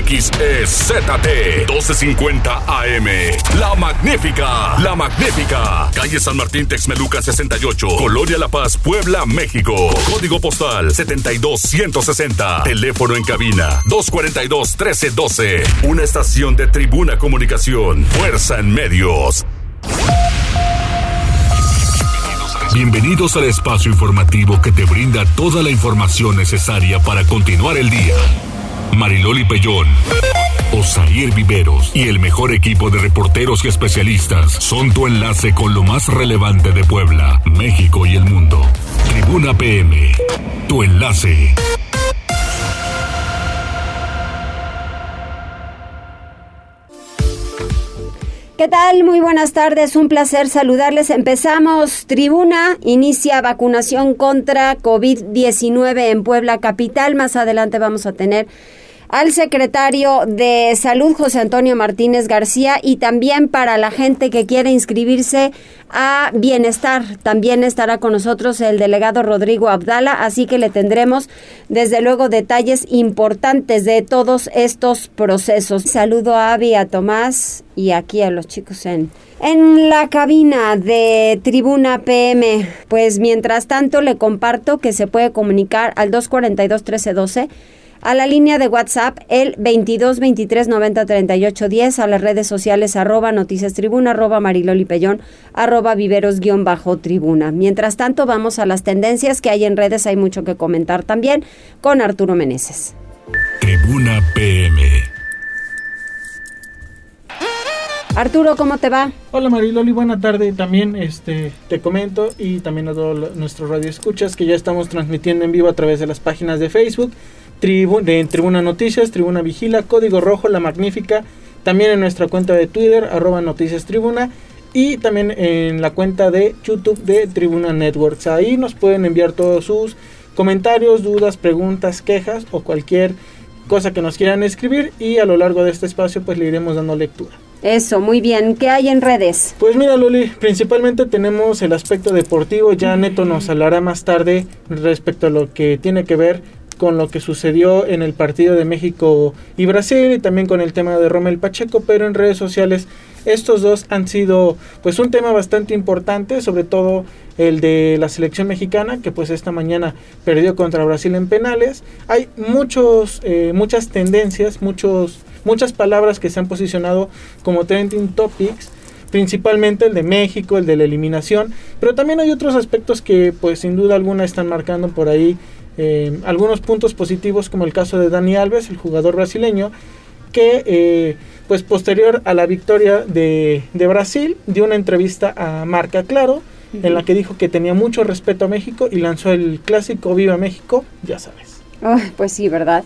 XEZT 1250 AM. La Magnífica, La Magnífica. Calle San Martín Texmeluca 68, Colonia La Paz, Puebla, México. Código postal 72160. Teléfono en cabina 242 1312. Una estación de Tribuna Comunicación. Fuerza en medios. Bienvenidos al espacio informativo que te brinda toda la información necesaria para continuar el día. Mariloli Pellón, Osair Viveros y el mejor equipo de reporteros y especialistas son tu enlace con lo más relevante de Puebla, México y el mundo. Tribuna PM, tu enlace. ¿Qué tal? Muy buenas tardes, un placer saludarles. Empezamos. Tribuna inicia vacunación contra COVID-19 en Puebla Capital. Más adelante vamos a tener al secretario de Salud, José Antonio Martínez García, y también para la gente que quiere inscribirse a Bienestar. También estará con nosotros el delegado Rodrigo Abdala, así que le tendremos desde luego detalles importantes de todos estos procesos. Saludo a Avi, a Tomás y aquí a los chicos en, en la cabina de Tribuna PM. Pues mientras tanto le comparto que se puede comunicar al 242 1312 a la línea de WhatsApp el 22 23 90 38 10, a las redes sociales arroba noticias tribuna, arroba mariloli pellón, arroba viveros guion bajo tribuna. Mientras tanto, vamos a las tendencias que hay en redes, hay mucho que comentar también con Arturo Meneses. Tribuna PM. Arturo, ¿cómo te va? Hola Mariloli, buena tarde. También este, te comento y también a todos nuestros radioescuchas que ya estamos transmitiendo en vivo a través de las páginas de Facebook, de Tribuna Noticias, Tribuna Vigila, Código Rojo, La Magnífica, también en nuestra cuenta de Twitter, arroba Noticias Tribuna, y también en la cuenta de YouTube de Tribuna Networks. Ahí nos pueden enviar todos sus comentarios, dudas, preguntas, quejas o cualquier cosa que nos quieran escribir y a lo largo de este espacio pues le iremos dando lectura. Eso, muy bien. ¿Qué hay en redes? Pues mira, Loli, principalmente tenemos el aspecto deportivo. Ya Neto nos hablará más tarde respecto a lo que tiene que ver con lo que sucedió en el partido de México y Brasil y también con el tema de Romel Pacheco, pero en redes sociales estos dos han sido pues un tema bastante importante, sobre todo el de la selección mexicana que pues esta mañana perdió contra Brasil en penales. Hay muchos eh, muchas tendencias, muchos muchas palabras que se han posicionado como trending topics principalmente el de México, el de la eliminación, pero también hay otros aspectos que pues sin duda alguna están marcando por ahí eh, algunos puntos positivos como el caso de Dani Alves, el jugador brasileño, que eh, pues posterior a la victoria de, Brasil dio una entrevista a Marca Claro en la que dijo que tenía mucho respeto a México y lanzó el clásico Viva México, ya sabes. pues sí, ¿verdad?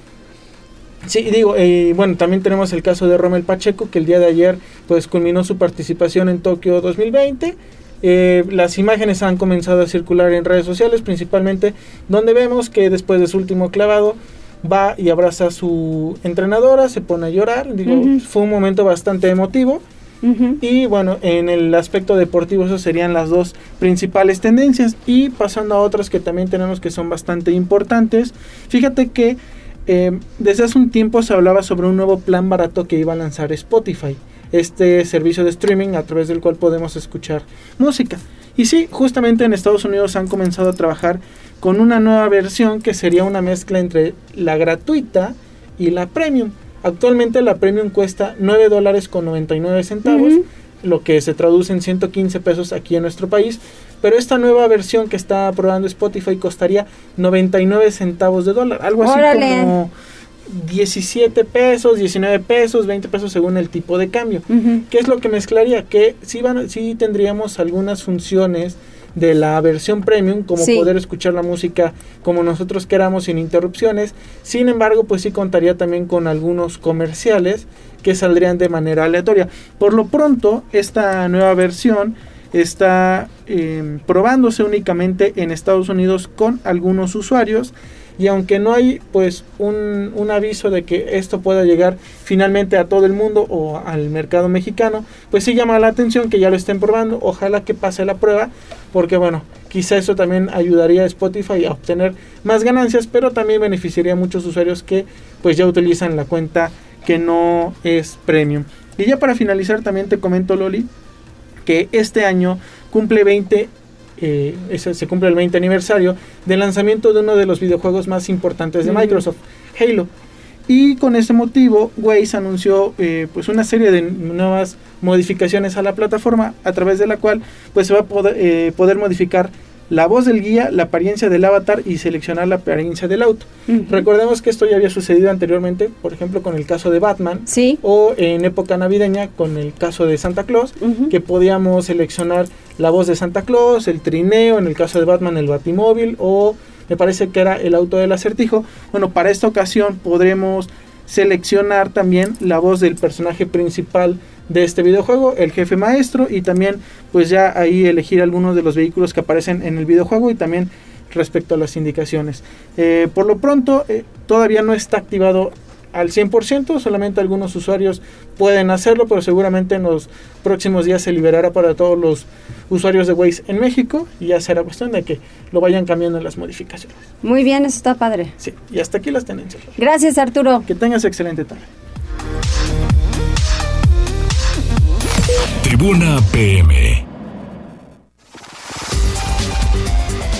Sí, digo, eh, bueno, también tenemos el caso de Romel Pacheco, que el día de ayer pues culminó su participación en Tokio 2020 eh, las imágenes han comenzado a circular en redes sociales, principalmente donde vemos que después de su último clavado va y abraza a su entrenadora, se pone a llorar. Digo, fue un momento bastante emotivo. Y bueno, en el aspecto deportivo, esas serían las dos principales tendencias. Y pasando a otras que también tenemos que son bastante importantes. Fíjate que eh, desde hace un tiempo se hablaba sobre un nuevo plan barato que iba a lanzar Spotify este servicio de streaming a través del cual podemos escuchar música. Y sí, justamente en Estados Unidos han comenzado a trabajar con una nueva versión que sería una mezcla entre la gratuita y la premium. Actualmente la premium cuesta 9 dólares con 99 centavos, lo que se traduce en 115 pesos aquí en nuestro país. Pero esta nueva versión que está probando Spotify costaría 99 centavos de dólar, algo así como 17 pesos, 19 pesos, 20 pesos según el tipo de cambio. ¿Qué es lo que mezclaría? Que sí, van, sí tendríamos algunas funciones de la versión premium, como poder escuchar la música como nosotros queramos sin interrupciones. Sin embargo, pues sí contaría también con algunos comerciales que saldrían de manera aleatoria. Por lo pronto, esta nueva versión está eh, probándose únicamente en Estados Unidos con algunos usuarios y aunque no hay pues un, un, aviso de que esto pueda llegar finalmente a todo el mundo o al mercado mexicano, pues sí llama la atención que ya lo estén probando, ojalá que pase la prueba, porque bueno, quizá eso también ayudaría a Spotify a obtener más ganancias, pero también beneficiaría a muchos usuarios que pues ya utilizan la cuenta que no es premium. Y ya para finalizar también te comento Loli que este año cumple 20 eh, se cumple el 20 aniversario del lanzamiento de uno de los videojuegos más importantes de Microsoft, Halo. Y con este motivo, Waze anunció eh, pues una serie de nuevas modificaciones a la plataforma a través de la cual pues se va a poder, eh, poder modificar la voz del guía, la apariencia del avatar y seleccionar la apariencia del auto. Recordemos que esto ya había sucedido anteriormente, por ejemplo, con el caso de Batman, ¿Sí? o en época navideña con el caso de Santa Claus, que podíamos seleccionar la voz de Santa Claus, el trineo, en el caso de Batman el batimóvil, o me parece que era el auto del acertijo. Bueno, para esta ocasión podremos seleccionar también la voz del personaje principal de este videojuego, el jefe maestro y también pues ya ahí elegir algunos de los vehículos que aparecen en el videojuego y también respecto a las indicaciones. Eh, por lo pronto eh, todavía no está activado al 100%, solamente algunos usuarios pueden hacerlo, pero seguramente en los próximos días se liberará para todos los usuarios de Waze en México y ya será cuestión de que lo vayan cambiando en las modificaciones. Muy bien, eso está padre. Sí, y hasta aquí las tendencias. Gracias Arturo. Que tengas excelente tarde. Tribuna PM.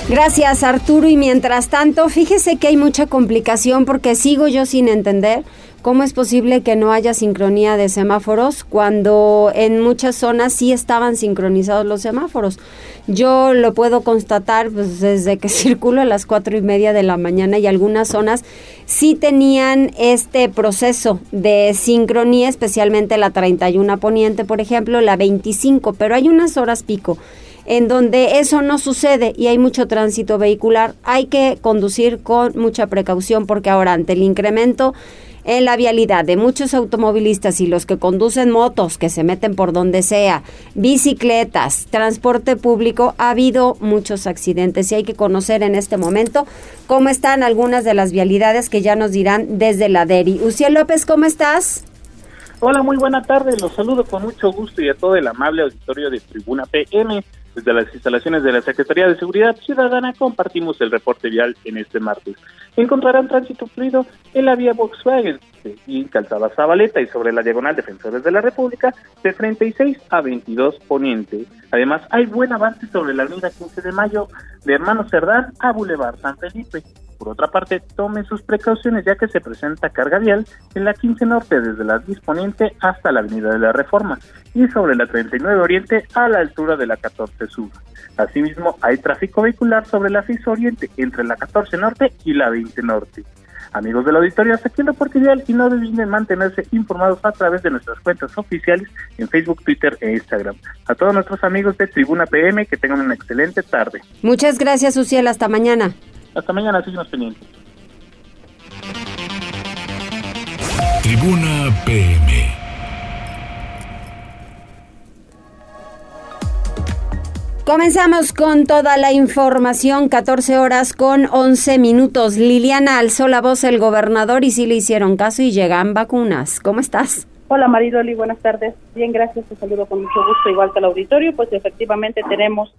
Gracias Arturo y mientras tanto, fíjese que hay mucha complicación porque sigo yo sin entender cómo es posible que no haya sincronía de semáforos cuando en muchas zonas sí estaban sincronizados los semáforos. Yo lo puedo constatar pues, desde que circulo a las cuatro y media de la mañana y algunas zonas sí tenían este proceso de sincronía, especialmente la 31 Poniente, por ejemplo, la 25, pero hay unas horas pico en donde eso no sucede y hay mucho tránsito vehicular, hay que conducir con mucha precaución porque ahora ante el incremento en la vialidad de muchos automovilistas y los que conducen motos, que se meten por donde sea, bicicletas, transporte público, ha habido muchos accidentes y hay que conocer en este momento cómo están algunas de las vialidades que ya nos dirán desde la DERI. Uciel López, ¿cómo estás? Hola, muy buena tarde. Los saludo con mucho gusto y a todo el amable auditorio de Tribuna PM. Desde las instalaciones de la Secretaría de Seguridad Ciudadana compartimos el reporte vial en este martes. Encontrarán tránsito fluido en la vía Volkswagen y Calzada Zabaleta y sobre la diagonal Defensores de la República de 36 a 22 Poniente. Además, hay buen avance sobre la avenida 15 de Mayo de Hermano Cerdán a Boulevard San Felipe. Por otra parte, tomen sus precauciones ya que se presenta carga vial en la 15 Norte desde la 10 Poniente hasta la Avenida de la Reforma y sobre la 39 Oriente a la altura de la 14 Sur. Asimismo, hay tráfico vehicular sobre la 6 Oriente entre la 14 Norte y la 20 Norte. Amigos del auditorio, hasta aquí el reporte ideal y no olviden mantenerse informados a través de nuestras cuentas oficiales en Facebook, Twitter e Instagram. A todos nuestros amigos de Tribuna PM, que tengan una excelente tarde. Muchas gracias, Uciel. Hasta mañana. Hasta mañana, seguimos pendientes. Tribuna PM. Comenzamos con toda la información, 14 horas con 11 minutos. Liliana alzó la voz el gobernador y sí le hicieron caso y llegan vacunas. ¿Cómo estás? Hola Maridoli, buenas tardes. Bien, gracias, te saludo con mucho gusto, igual que al auditorio. Pues efectivamente tenemos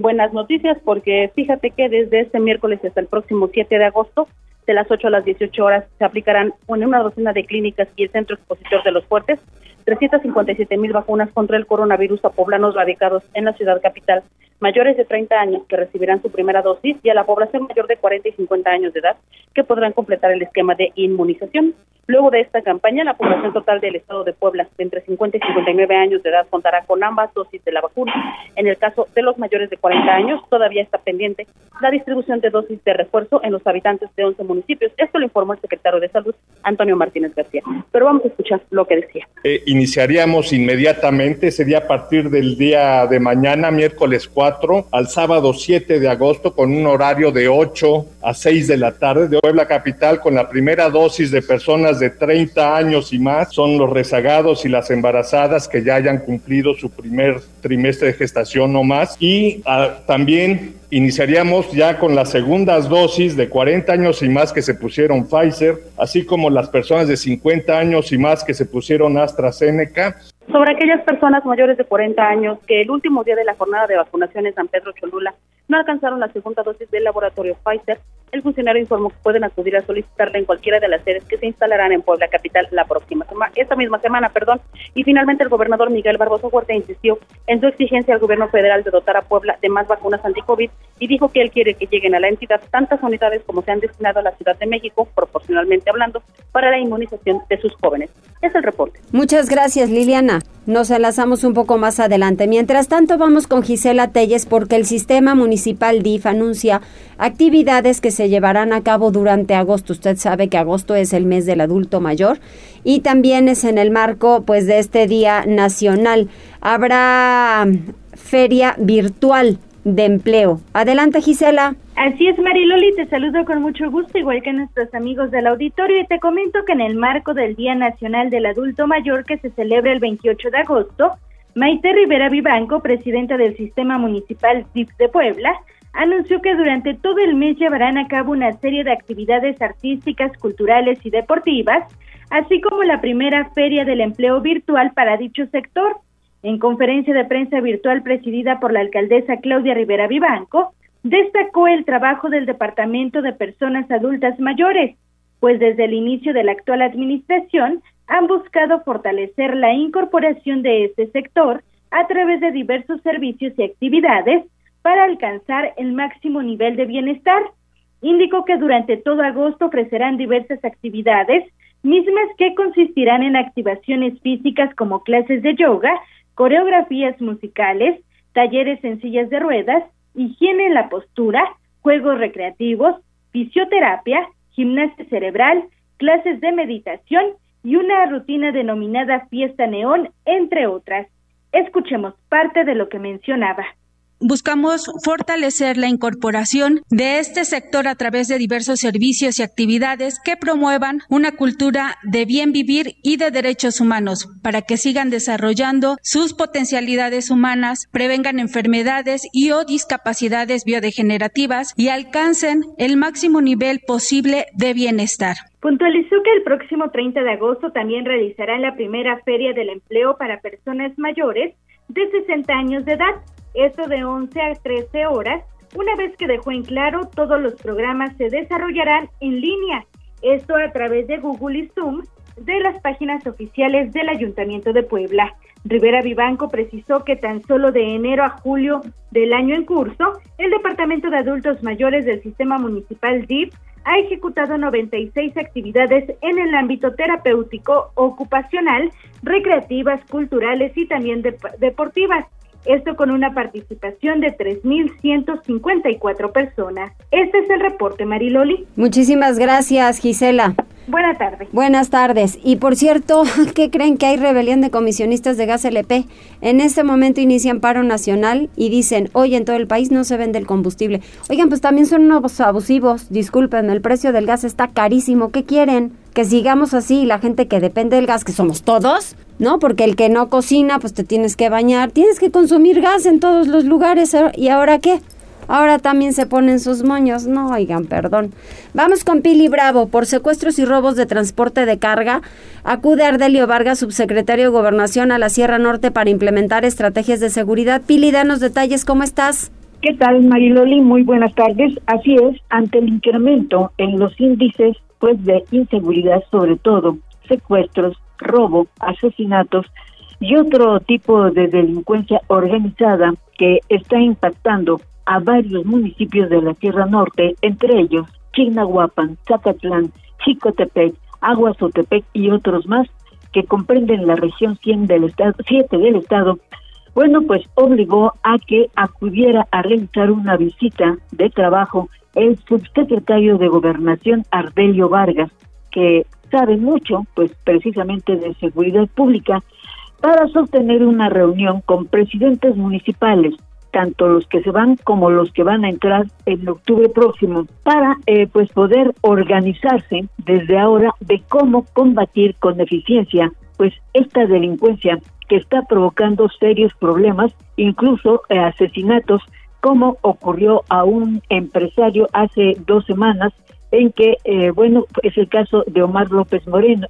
buenas noticias porque fíjate que desde este miércoles hasta el próximo 7 de agosto, de las 8 a las 18 horas, se aplicarán en una docena de clínicas y el Centro Expositor de los Fuertes 357 mil vacunas contra el coronavirus a poblanos radicados en la ciudad capital mayores de 30 años que recibirán su primera dosis y a la población mayor de 40 y 50 años de edad que podrán completar el esquema de inmunización. Luego de esta campaña, la población total del estado de Puebla de entre 50 y 59 años de edad contará con ambas dosis de la vacuna. En el caso de los mayores de 40 años, todavía está pendiente la distribución de dosis de refuerzo en los habitantes de 11 municipios. Esto lo informó el secretario de Salud, Antonio Martínez García. Pero vamos a escuchar lo que decía. Eh, iniciaríamos inmediatamente, sería a partir del día de mañana, miércoles 4, al sábado 7 de agosto, con un horario de 8 a 6 de la tarde de Puebla Capital, con la primera dosis de personas de 30 años y más. Son los rezagados y las embarazadas que ya hayan cumplido su primer trimestre de gestación o más. Y ah, también iniciaríamos ya con las segundas dosis de 40 años y más que se pusieron Pfizer, así como las personas de 50 años y más que se pusieron AstraZeneca. Sobre aquellas personas mayores de 40 años que el último día de la jornada de vacunación en San Pedro Cholula no alcanzaron la segunda dosis del laboratorio Pfizer. El funcionario informó que pueden acudir a solicitarla en cualquiera de las sedes que se instalarán en Puebla Capital la próxima semana, esta misma semana, perdón. Y finalmente el gobernador Miguel Barbosa Huerta insistió en su exigencia al gobierno federal de dotar a Puebla de más vacunas anti-COVID y dijo que él quiere que lleguen a la entidad tantas unidades como se han destinado a la Ciudad de México, proporcionalmente hablando, para la inmunización de sus jóvenes. Es el reporte. Muchas gracias, Liliana. Nos enlazamos un poco más adelante. Mientras tanto, vamos con Gisela Telles porque el sistema municipal DIF anuncia actividades que se llevarán a cabo durante agosto. Usted sabe que agosto es el mes del adulto mayor y también es en el marco pues de este Día Nacional. Habrá feria virtual de empleo. Adelante, Gisela. Así es, Mariloli, te saludo con mucho gusto, igual que nuestros amigos del auditorio, y te comento que en el marco del Día Nacional del Adulto Mayor, que se celebra el 28 de agosto, Maite Rivera Vivanco, presidenta del Sistema Municipal DIF de Puebla, anunció que durante todo el mes llevarán a cabo una serie de actividades artísticas, culturales y deportivas, así como la primera feria del empleo virtual para dicho sector. En conferencia de prensa virtual presidida por la alcaldesa Claudia Rivera Vivanco, destacó el trabajo del Departamento de Personas Adultas Mayores, pues desde el inicio de la actual administración han buscado fortalecer la incorporación de este sector a través de diversos servicios y actividades para alcanzar el máximo nivel de bienestar. Indicó que durante todo agosto ofrecerán diversas actividades, mismas que consistirán en activaciones físicas como clases de yoga, coreografías musicales, talleres en sillas de ruedas, higiene en la postura, juegos recreativos, fisioterapia, gimnasia cerebral, clases de meditación y una rutina denominada fiesta neón, entre otras. Escuchemos parte de lo que mencionaba buscamos fortalecer la incorporación de este sector a través de diversos servicios y actividades que promuevan una cultura de bien vivir y de derechos humanos para que sigan desarrollando sus potencialidades humanas, prevengan enfermedades y o discapacidades biodegenerativas y alcancen el máximo nivel posible de bienestar. Puntualizó que el próximo 30 de agosto también realizarán la primera Feria del Empleo para personas mayores de 60 años de edad esto de 11 a 13 horas. Una vez que dejó en claro, todos los programas se desarrollarán en línea. Esto a través de Google y Zoom de las páginas oficiales del Ayuntamiento de Puebla. Rivera Vivanco precisó que tan solo de enero a julio del año en curso, el Departamento de Adultos Mayores del Sistema Municipal DIF ha ejecutado 96 actividades en el ámbito terapéutico, ocupacional, recreativas, culturales y también deportivas esto con una participación de 3.154 personas. Este es el reporte, Mariloli. Muchísimas gracias, Gisela. Buenas tardes. Buenas tardes. Y por cierto, ¿qué creen que hay rebelión de comisionistas de gas LP? En este momento inician paro nacional y dicen, hoy en todo el país no se vende el combustible. Oigan, pues también son unos abusivos. Disculpen, el precio del gas está carísimo. ¿Qué quieren? Que sigamos así, la gente que depende del gas, que somos todos, ¿no? Porque el que no cocina, pues te tienes que bañar, tienes que consumir gas en todos los lugares. ¿Y ahora qué? Ahora también se ponen sus moños. No, oigan, perdón. Vamos con Pili Bravo. Por secuestros y robos de transporte de carga, acude Ardelio Vargas, subsecretario de Gobernación, a la Sierra Norte para implementar estrategias de seguridad. Pili, danos detalles. ¿Cómo estás? ¿Qué tal, Mariloli? Muy buenas tardes. Así es, ante el incremento en los índices pues de inseguridad, sobre todo secuestros, robo, asesinatos y otro tipo de delincuencia organizada que está impactando a varios municipios de la Sierra Norte, entre ellos Chignahuapan, Zacatlán, Chicotepec, Aguazotepec y otros más que comprenden la región 100 del estado, 7 del estado, bueno, pues obligó a que acudiera a realizar una visita de trabajo el subsecretario de Gobernación Ardelio Vargas, que sabe mucho, pues precisamente de seguridad pública, para sostener una reunión con presidentes municipales, tanto los que se van como los que van a entrar en octubre próximo, para eh, pues poder organizarse desde ahora de cómo combatir con eficiencia pues esta delincuencia que está provocando serios problemas, incluso eh, asesinatos, como ocurrió a un empresario hace dos semanas en que, eh, bueno, es el caso de Omar López Moreno,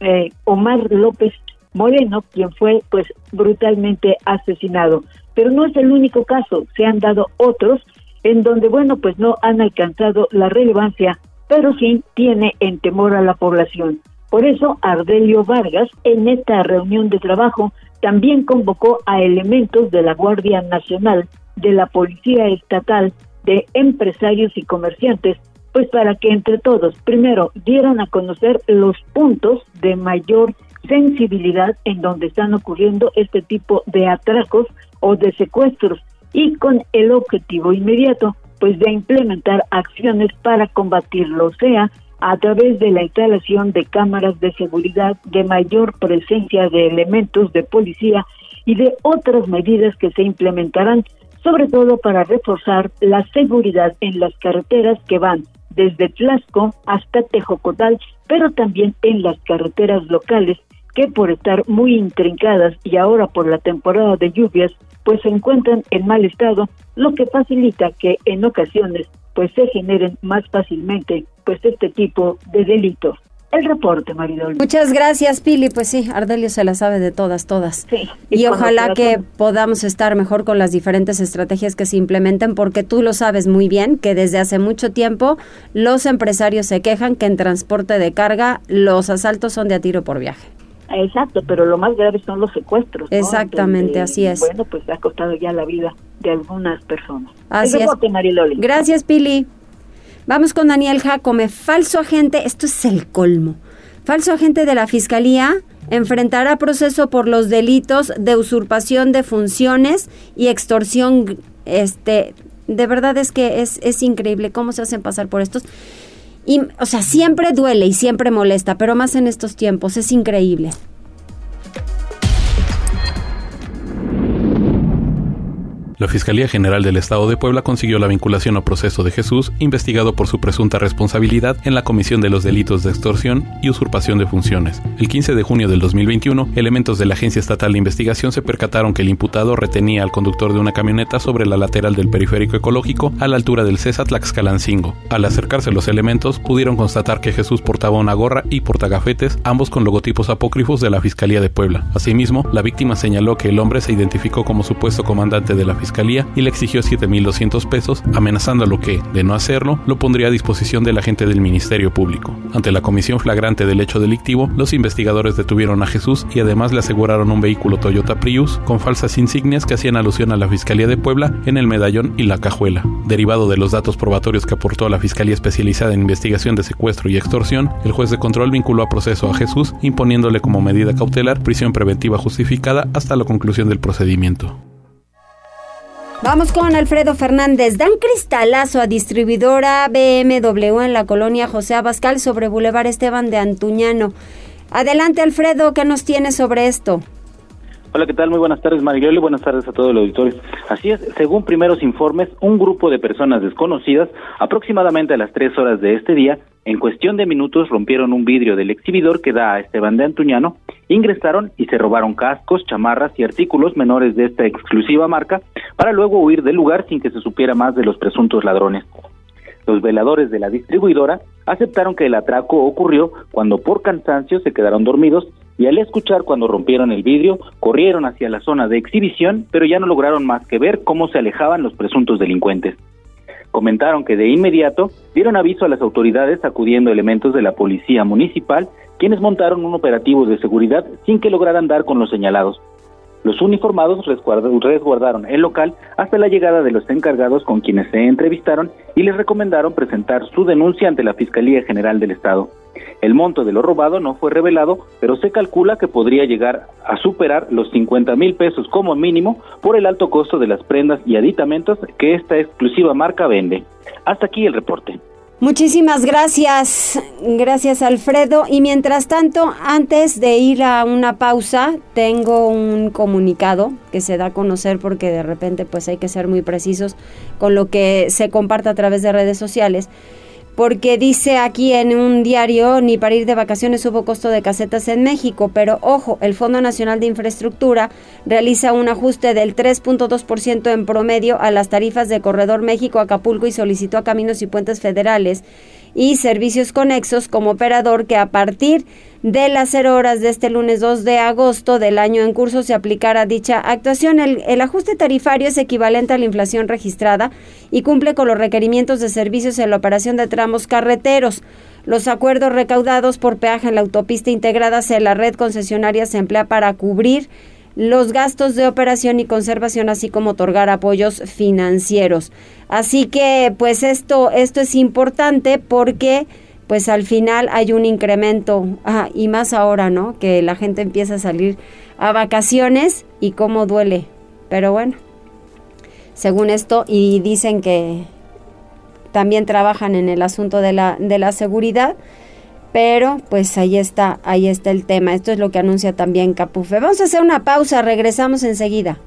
eh, Omar López Moreno, quien fue pues brutalmente asesinado. Pero no es el único caso, se han dado otros en donde, bueno, pues no han alcanzado la relevancia, pero sí tiene en temor a la población. Por eso, Ardelio Vargas, en esta reunión de trabajo, también convocó a elementos de la Guardia Nacional, de la Policía Estatal, de empresarios y comerciantes, pues para que entre todos, primero, dieran a conocer los puntos de mayor sensibilidad en donde están ocurriendo este tipo de atracos o de secuestros y con el objetivo inmediato pues de implementar acciones para combatirlo, sea, a través de la instalación de cámaras de seguridad, de mayor presencia de elementos de policía y de otras medidas que se implementarán, sobre todo para reforzar la seguridad en las carreteras que van desde Tlaxco hasta Tejocotal, pero también en las carreteras locales que por estar muy intrincadas y ahora por la temporada de lluvias, pues se encuentran en mal estado, lo que facilita que en ocasiones pues se generen más fácilmente pues este tipo de delitos. El reporte, Maridol. Muchas gracias, Pili. Pues sí, Ardelio se la sabe de todas, todas. Sí, y, ojalá que podamos estar mejor con las diferentes estrategias que se implementen, porque tú lo sabes muy bien que desde hace mucho tiempo los empresarios se quejan que en transporte de carga los asaltos son de a tiro por viaje. Exacto, pero lo más grave son los secuestros. Exactamente, así es. Bueno, pues ha costado ya la vida de algunas personas. Así es. Gracias, Pili. Vamos con Daniel Jacome, falso agente, esto es el colmo. Falso agente de la Fiscalía enfrentará proceso por los delitos de usurpación de funciones y extorsión. Este, de verdad es que es, es increíble cómo se hacen pasar por estos. Y, o sea, siempre duele y siempre molesta, pero más en estos tiempos, es increíble. La Fiscalía General del Estado de Puebla consiguió la vinculación a proceso de Jesús, investigado por su presunta responsabilidad en la comisión de los delitos de extorsión y usurpación de funciones. El 15 de junio del 2021, elementos de la Agencia Estatal de Investigación se percataron que el imputado retenía al conductor de una camioneta sobre la lateral del periférico ecológico a la altura del César Tlaxcalancingo. Al acercarse los elementos, pudieron constatar que Jesús portaba una gorra y portagafetes, ambos con logotipos apócrifos de la Fiscalía de Puebla. Asimismo, la víctima señaló que el hombre se identificó como supuesto comandante de la Fiscalía y le exigió 7.200 pesos, amenazándolo que, de no hacerlo, lo pondría a disposición del agente del Ministerio Público. Ante la comisión flagrante del hecho delictivo, los investigadores detuvieron a Jesús y además le aseguraron un vehículo Toyota Prius con falsas insignias que hacían alusión a la Fiscalía de Puebla en el medallón y la cajuela. Derivado de los datos probatorios que aportó la Fiscalía Especializada en Investigación de Secuestro y Extorsión, el juez de control vinculó a proceso a Jesús, imponiéndole como medida cautelar prisión preventiva justificada hasta la conclusión del procedimiento. Vamos con Alfredo Fernández. Dan cristalazo a distribuidora BMW en la colonia José Abascal sobre Boulevard Esteban de Antuñano. Adelante, Alfredo, ¿qué nos tienes sobre esto? Hola, ¿qué tal? Muy buenas tardes, Maribel, y buenas tardes a todo el auditorio. Así es, según primeros informes, un grupo de personas desconocidas, aproximadamente a las tres horas de este día, en cuestión de minutos rompieron un vidrio del exhibidor que da a Esteban de Antuñano, ingresaron y se robaron cascos, chamarras y artículos menores de esta exclusiva marca para luego huir del lugar sin que se supiera más de los presuntos ladrones. Los veladores de la distribuidora aceptaron que el atraco ocurrió cuando por cansancio se quedaron dormidos y al escuchar cuando rompieron el vidrio, corrieron hacia la zona de exhibición, pero ya no lograron más que ver cómo se alejaban los presuntos delincuentes. Comentaron que de inmediato dieron aviso a las autoridades acudiendo elementos de la policía municipal, quienes montaron un operativo de seguridad sin que lograran dar con los señalados. Los uniformados resguardaron el local hasta la llegada de los encargados con quienes se entrevistaron y les recomendaron presentar su denuncia ante la Fiscalía General del Estado. El monto de lo robado no fue revelado, pero se calcula que podría llegar a superar los 50 mil pesos como mínimo por el alto costo de las prendas y aditamentos que esta exclusiva marca vende. Hasta aquí el reporte. Muchísimas gracias, gracias Alfredo. Y mientras tanto, antes de ir a una pausa, tengo un comunicado que se da a conocer porque de repente pues hay que ser muy precisos con lo que se comparte a través de redes sociales porque dice aquí en un diario, ni para ir de vacaciones hubo costo de casetas en México, pero ojo, el Fondo Nacional de Infraestructura realiza un ajuste del 3.2% en promedio a las tarifas de Corredor México-Acapulco y solicitó a Caminos y Puentes Federales y servicios conexos como operador que a partir de las 0 horas de este lunes 2 de agosto del año en curso se aplicará dicha actuación. El, el, ajuste tarifario es equivalente a la inflación registrada y cumple con los requerimientos de servicios en la operación de tramos carreteros. Los acuerdos recaudados por peaje en la autopista integrada hacia la red concesionaria se emplea para cubrir los gastos de operación y conservación, así como otorgar apoyos financieros. Así que, pues esto, esto es importante porque, pues al final hay un incremento, ah, y más ahora, ¿no? Que la gente empieza a salir a vacaciones y cómo duele. Pero bueno, según esto, y dicen que también trabajan en el asunto de la, de la seguridad, pero pues ahí está, ahí está el tema. Esto es lo que anuncia también Capufe. Vamos a hacer una pausa, regresamos enseguida.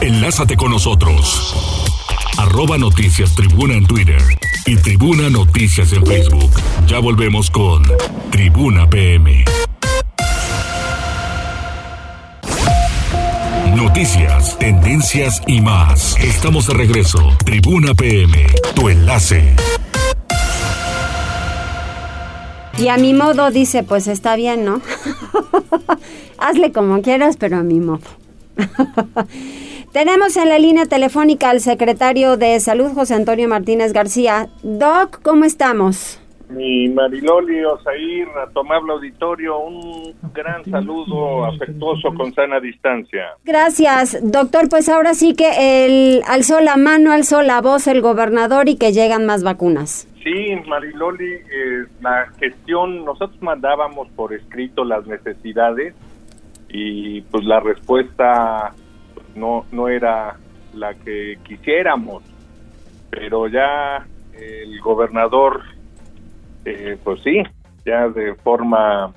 Enlázate con nosotros. Arroba Noticias Tribuna en Twitter y Tribuna Noticias en Facebook. Ya volvemos con Tribuna PM. Noticias, tendencias y más. Estamos de regreso. Tribuna PM, tu enlace. Y a mi modo dice, pues está bien, ¿no? Hazle como quieras, pero a mi modo. Tenemos en la línea telefónica al secretario de Salud, José Antonio Martínez García. Doc, ¿cómo estamos? Mi Mariloli Osair, a tomar el auditorio, un gran saludo afectuoso con sana distancia. Gracias, doctor. Pues ahora sí que el, alzó la mano, alzó la voz el gobernador y que llegan más vacunas. Sí, Mariloli, eh, la gestión, nosotros mandábamos por escrito las necesidades y pues la respuesta pues, no, no era la que quisiéramos, pero ya el gobernador eh, pues sí, ya de forma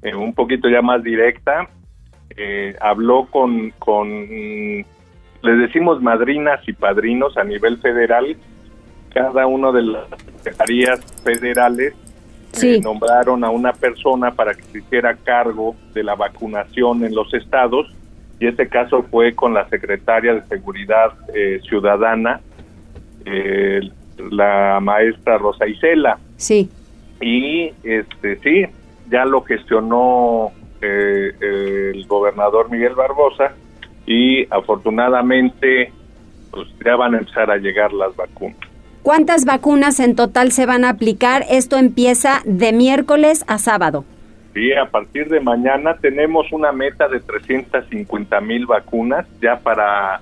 eh, un poquito ya más directa, eh, habló con, con, les decimos madrinas y padrinos a nivel federal, cada una de las secretarías federales nombraron a una persona para que se hiciera cargo de la vacunación en los estados y este caso fue con la secretaria de Seguridad Ciudadana, la maestra Rosa Isela. Sí. Y este sí, ya lo gestionó eh, el gobernador Miguel Barbosa y afortunadamente pues ya van a empezar a llegar las vacunas. ¿Cuántas vacunas en total se van a aplicar? Esto empieza de miércoles a sábado. Sí, a partir de mañana tenemos una meta de 350 mil vacunas ya para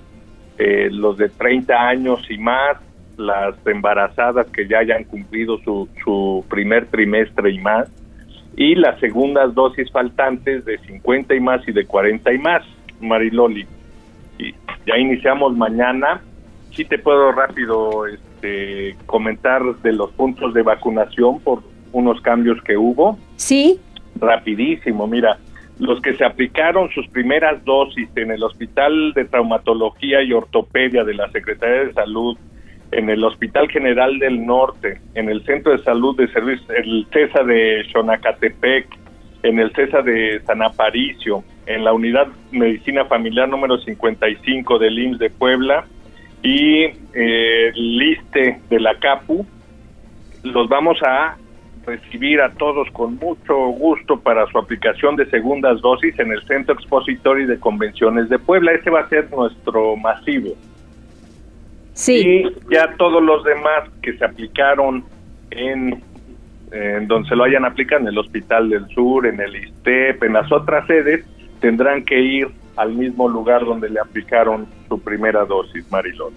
eh, los de 30 años y más, las embarazadas que ya hayan cumplido su, su primer trimestre y más, y las segundas dosis faltantes de 50 y más y de 40 y más, Mariloli. Y ya iniciamos mañana. Sí te puedo rápido este, comentar de los puntos de vacunación por unos cambios que hubo. Sí. Rapidísimo, mira, los que se aplicaron sus primeras dosis en el Hospital de Traumatología y Ortopedia de la Secretaría de Salud en el Hospital General del Norte, en el Centro de Salud de Servicios, el CESA de Xonacatepec, en el CESA de San Aparicio, en la Unidad Medicina Familiar número 55 del IMSS de Puebla y eh, el LISTE de la CAPU, los vamos a recibir a todos con mucho gusto para su aplicación de segundas dosis en el Centro Expositorio de Convenciones de Puebla. Este va a ser nuestro masivo. Sí. Y ya todos los demás que se aplicaron en, donde se lo hayan aplicado, en el Hospital del Sur, en el ISTEP, en las otras sedes, tendrán que ir al mismo lugar donde le aplicaron su primera dosis, Marilón.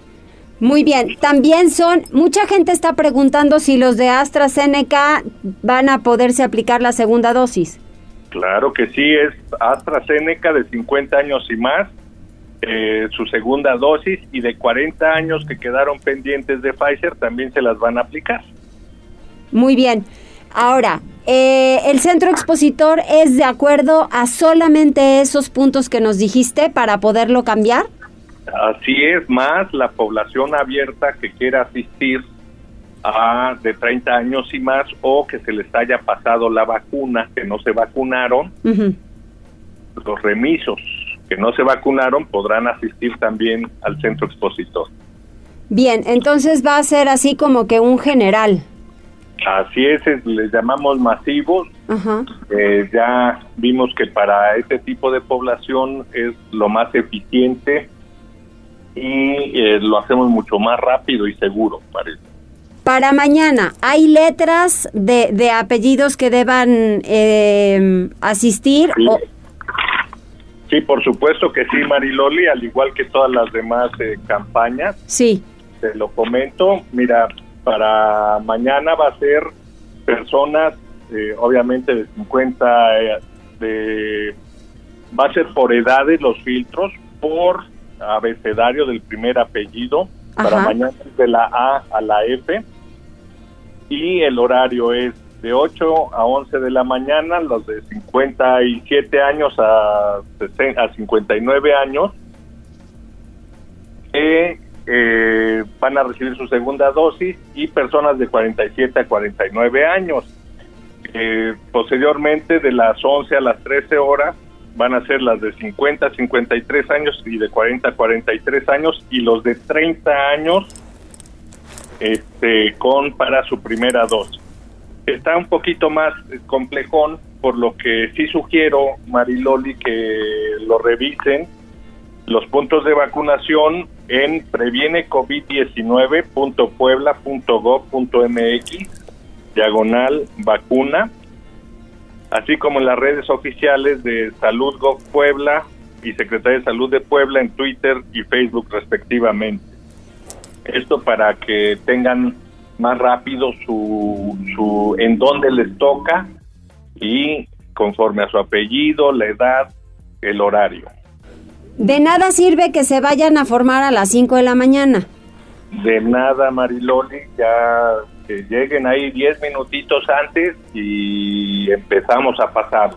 Muy bien, también son, mucha gente está preguntando si los de AstraZeneca van a poderse aplicar la segunda dosis. Claro que sí, es AstraZeneca de 50 años y más, eh, su segunda dosis y de 40 años que quedaron pendientes de Pfizer también se las van a aplicar. Muy bien. Ahora, eh, ¿el centro expositor es de acuerdo a solamente esos puntos que nos dijiste para poderlo cambiar? Así es, más la población abierta que quiera asistir a de 30 años y más o que se les haya pasado la vacuna, que no se vacunaron, los remisos que no se vacunaron podrán asistir también al centro expositor. Bien, entonces va a ser así como que un general. Así es, les llamamos masivos. Eh, ya vimos que para este tipo de población es lo más eficiente y eh, lo hacemos mucho más rápido y seguro, parece. Para mañana, ¿hay letras de, de apellidos que deban eh, asistir? Sí. Sí. por supuesto que sí, Mariloli, al igual que todas las demás campañas. Sí. Te lo comento. Mira, para mañana va a ser personas, eh, obviamente de 50, eh, de, va a ser por edades los filtros, por abecedario del primer apellido, para mañana es de la A a la F, y el horario es de 8 a 11 de la mañana, los de 57 años a, a 59 años, eh, eh, van a recibir su segunda dosis y personas de 47 a 49 años. Eh, posteriormente, de las 11 a las 13 horas, van a ser las de 50 a 53 años y de 40 a 43 años y los de 30 años este, con para su primera dosis. Está un poquito más complejón, por lo que sí sugiero, Mariloli, que lo revisen los puntos de vacunación en previenecovid19.puebla.gov.mx, diagonal vacuna, así como en las redes oficiales de Salud Gov Puebla y Secretaría de Salud de Puebla en Twitter y Facebook respectivamente. Esto para que tengan más rápido su, su en dónde les toca y conforme a su apellido, la edad, el horario. De nada sirve que se vayan a formar a las 5 de la mañana. De nada, Mariloli, ya que lleguen ahí 10 minutitos antes y empezamos a pasar.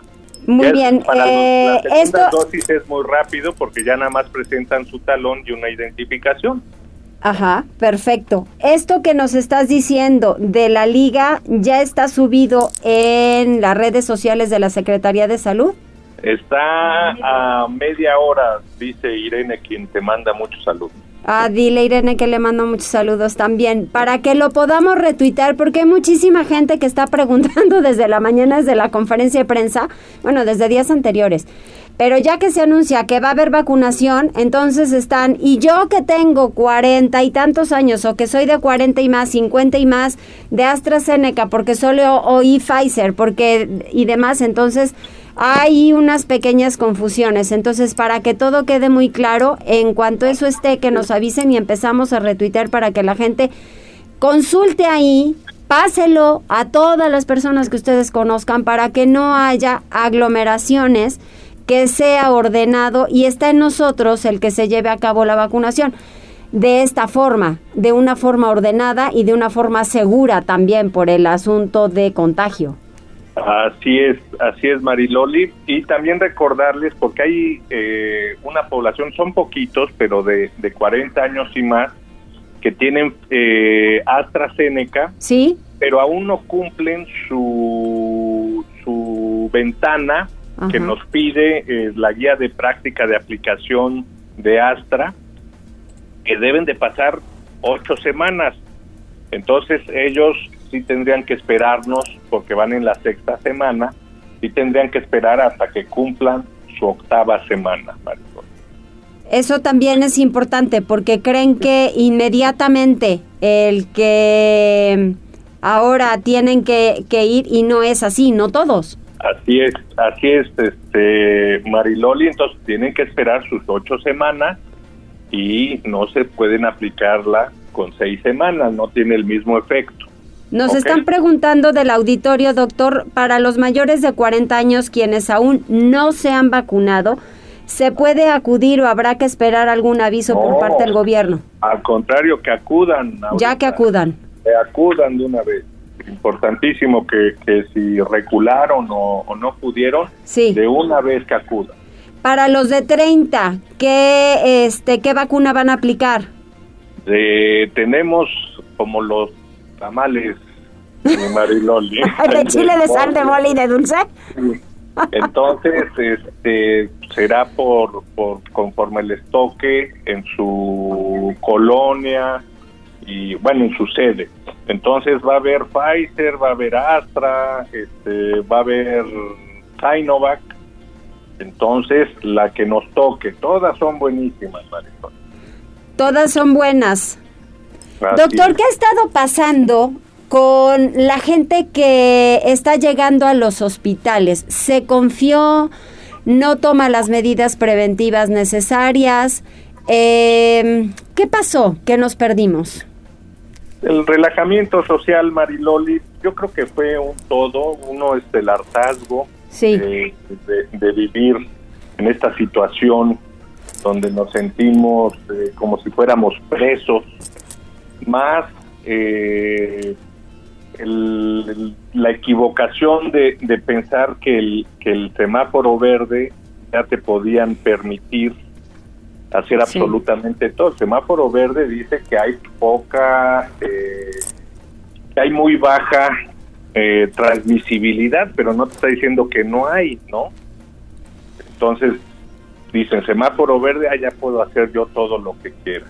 Muy bien. Para eh, los, la esto dosis es muy rápido porque ya nada más presentan su talón y una identificación. Ajá, perfecto. Esto que nos estás diciendo de la liga ya está subido en las redes sociales de la Secretaría de Salud. Está a media hora, dice Irene, quien te manda mucho salud. Ah, dile Irene que le mando muchos saludos también, para que lo podamos retuitar, porque hay muchísima gente que está preguntando desde la mañana, desde la conferencia de prensa, bueno, desde días anteriores. Pero ya que se anuncia que va a haber vacunación, entonces están, y yo que tengo cuarenta y tantos años, o que soy de 40 y más, 50 y más, de AstraZeneca, porque solo oí Pfizer, porque y demás, entonces hay unas pequeñas confusiones. Entonces, para que todo quede muy claro, en cuanto eso esté, que nos avisen y empezamos a retuitear para que la gente consulte ahí, páselo a todas las personas que ustedes conozcan para que no haya aglomeraciones, que sea ordenado y está en nosotros el que se lleve a cabo la vacunación de esta forma, de una forma ordenada y de una forma segura también por el asunto de contagio. Así es, así es Mariloli. Y también recordarles, porque hay eh, una población, son poquitos, pero de, de 40 años y más, que tienen eh, AstraZeneca, ¿Sí? pero aún no cumplen su, su ventana que nos pide eh, la guía de práctica de aplicación de Astra, que deben de pasar ocho semanas. Entonces ellos sí tendrían que esperarnos, porque van en la sexta semana, sí tendrían que esperar hasta que cumplan su octava semana. Marisol. Eso también es importante porque creen que inmediatamente el que ahora tienen que, que ir y no es así, no todos. Así es, así es, este Mariloli, entonces tienen que esperar sus ocho semanas y no se pueden aplicarla con seis semanas, no tiene el mismo efecto. Nos están preguntando del auditorio, doctor, para los mayores de 40 años quienes aún no se han vacunado, ¿se puede acudir o habrá que esperar algún aviso por parte del gobierno? Al contrario, que acudan. Ya que acudan. que acudan de una vez. Importantísimo que, que si recularon o, o no pudieron, Sí. de una vez que acudan. Para los de 30, ¿qué, este, ¿qué vacuna van a aplicar? De- tenemos como los tamales de Mariloli. ¿De chile, de sal, de mole y de dulce? Entonces, este, será por, por conforme les toque en su colonia y bueno, en su sede. Entonces va a haber Pfizer, va a haber Astra, este, va a haber Sinovac. Entonces, la que nos toque, todas son buenísimas, Marisol. Todas son buenas. Doctor, ¿qué ha estado pasando con la gente que está llegando a los hospitales? ¿Se confió? ¿No toma las medidas preventivas necesarias? Eh, ¿Qué pasó? ¿Qué nos perdimos? El relajamiento social, Mariloli, yo creo que fue un todo. Uno es el hartazgo de, vivir en esta situación donde nos sentimos eh, como si fuéramos presos, más eh, la equivocación de, pensar que el, que el semáforo verde ya te podían permitir hacer absolutamente todo. El semáforo verde dice que hay poca, eh, que hay muy baja eh, transmisibilidad, pero no te está diciendo que no hay, ¿no? Entonces, dicen semáforo verde, allá puedo hacer yo todo lo que quiera.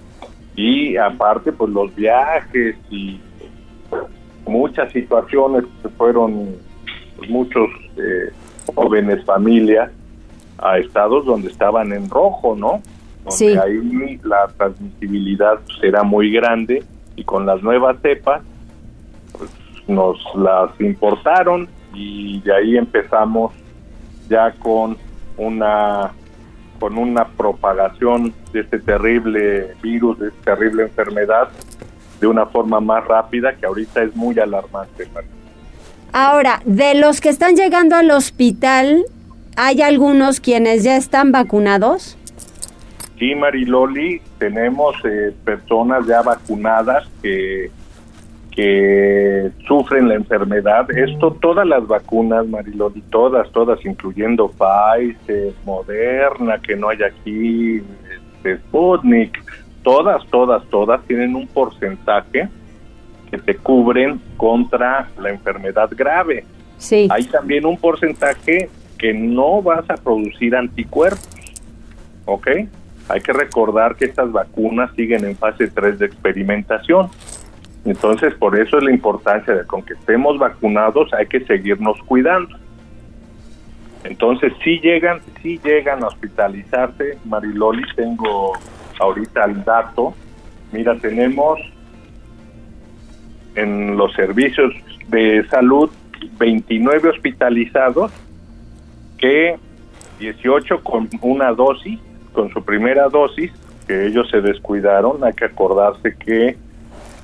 Y aparte, pues los viajes y muchas situaciones que fueron pues, muchos eh, jóvenes familias a estados donde estaban en rojo, ¿no? Donde ahí la transmisibilidad será muy grande y con las nuevas cepas pues, nos las importaron y de ahí empezamos ya con una con una propagación de este terrible virus, de esta terrible enfermedad de una forma más rápida que ahorita es muy alarmante. Ahora, de los que están llegando al hospital, ¿hay algunos quienes ya están vacunados? Sí, Mariloli, tenemos eh, personas ya vacunadas que, que sufren la enfermedad. Esto, todas las vacunas, Mariloli, todas, todas, incluyendo Pfizer, Moderna, que no hay aquí, este, Sputnik, todas, todas, todas tienen un porcentaje que te cubren contra la enfermedad grave. Sí. Hay también un porcentaje que no vas a producir anticuerpos, ¿ok? Hay que recordar que estas vacunas siguen en fase 3 de experimentación. Entonces, por eso es la importancia de con que estemos vacunados, hay que seguirnos cuidando. Entonces, si llegan, si llegan a hospitalizarse, Mariloli, tengo ahorita el dato. Mira, tenemos en los servicios de salud 29 hospitalizados que 18 con una dosis con su primera dosis, que ellos se descuidaron, hay que acordarse que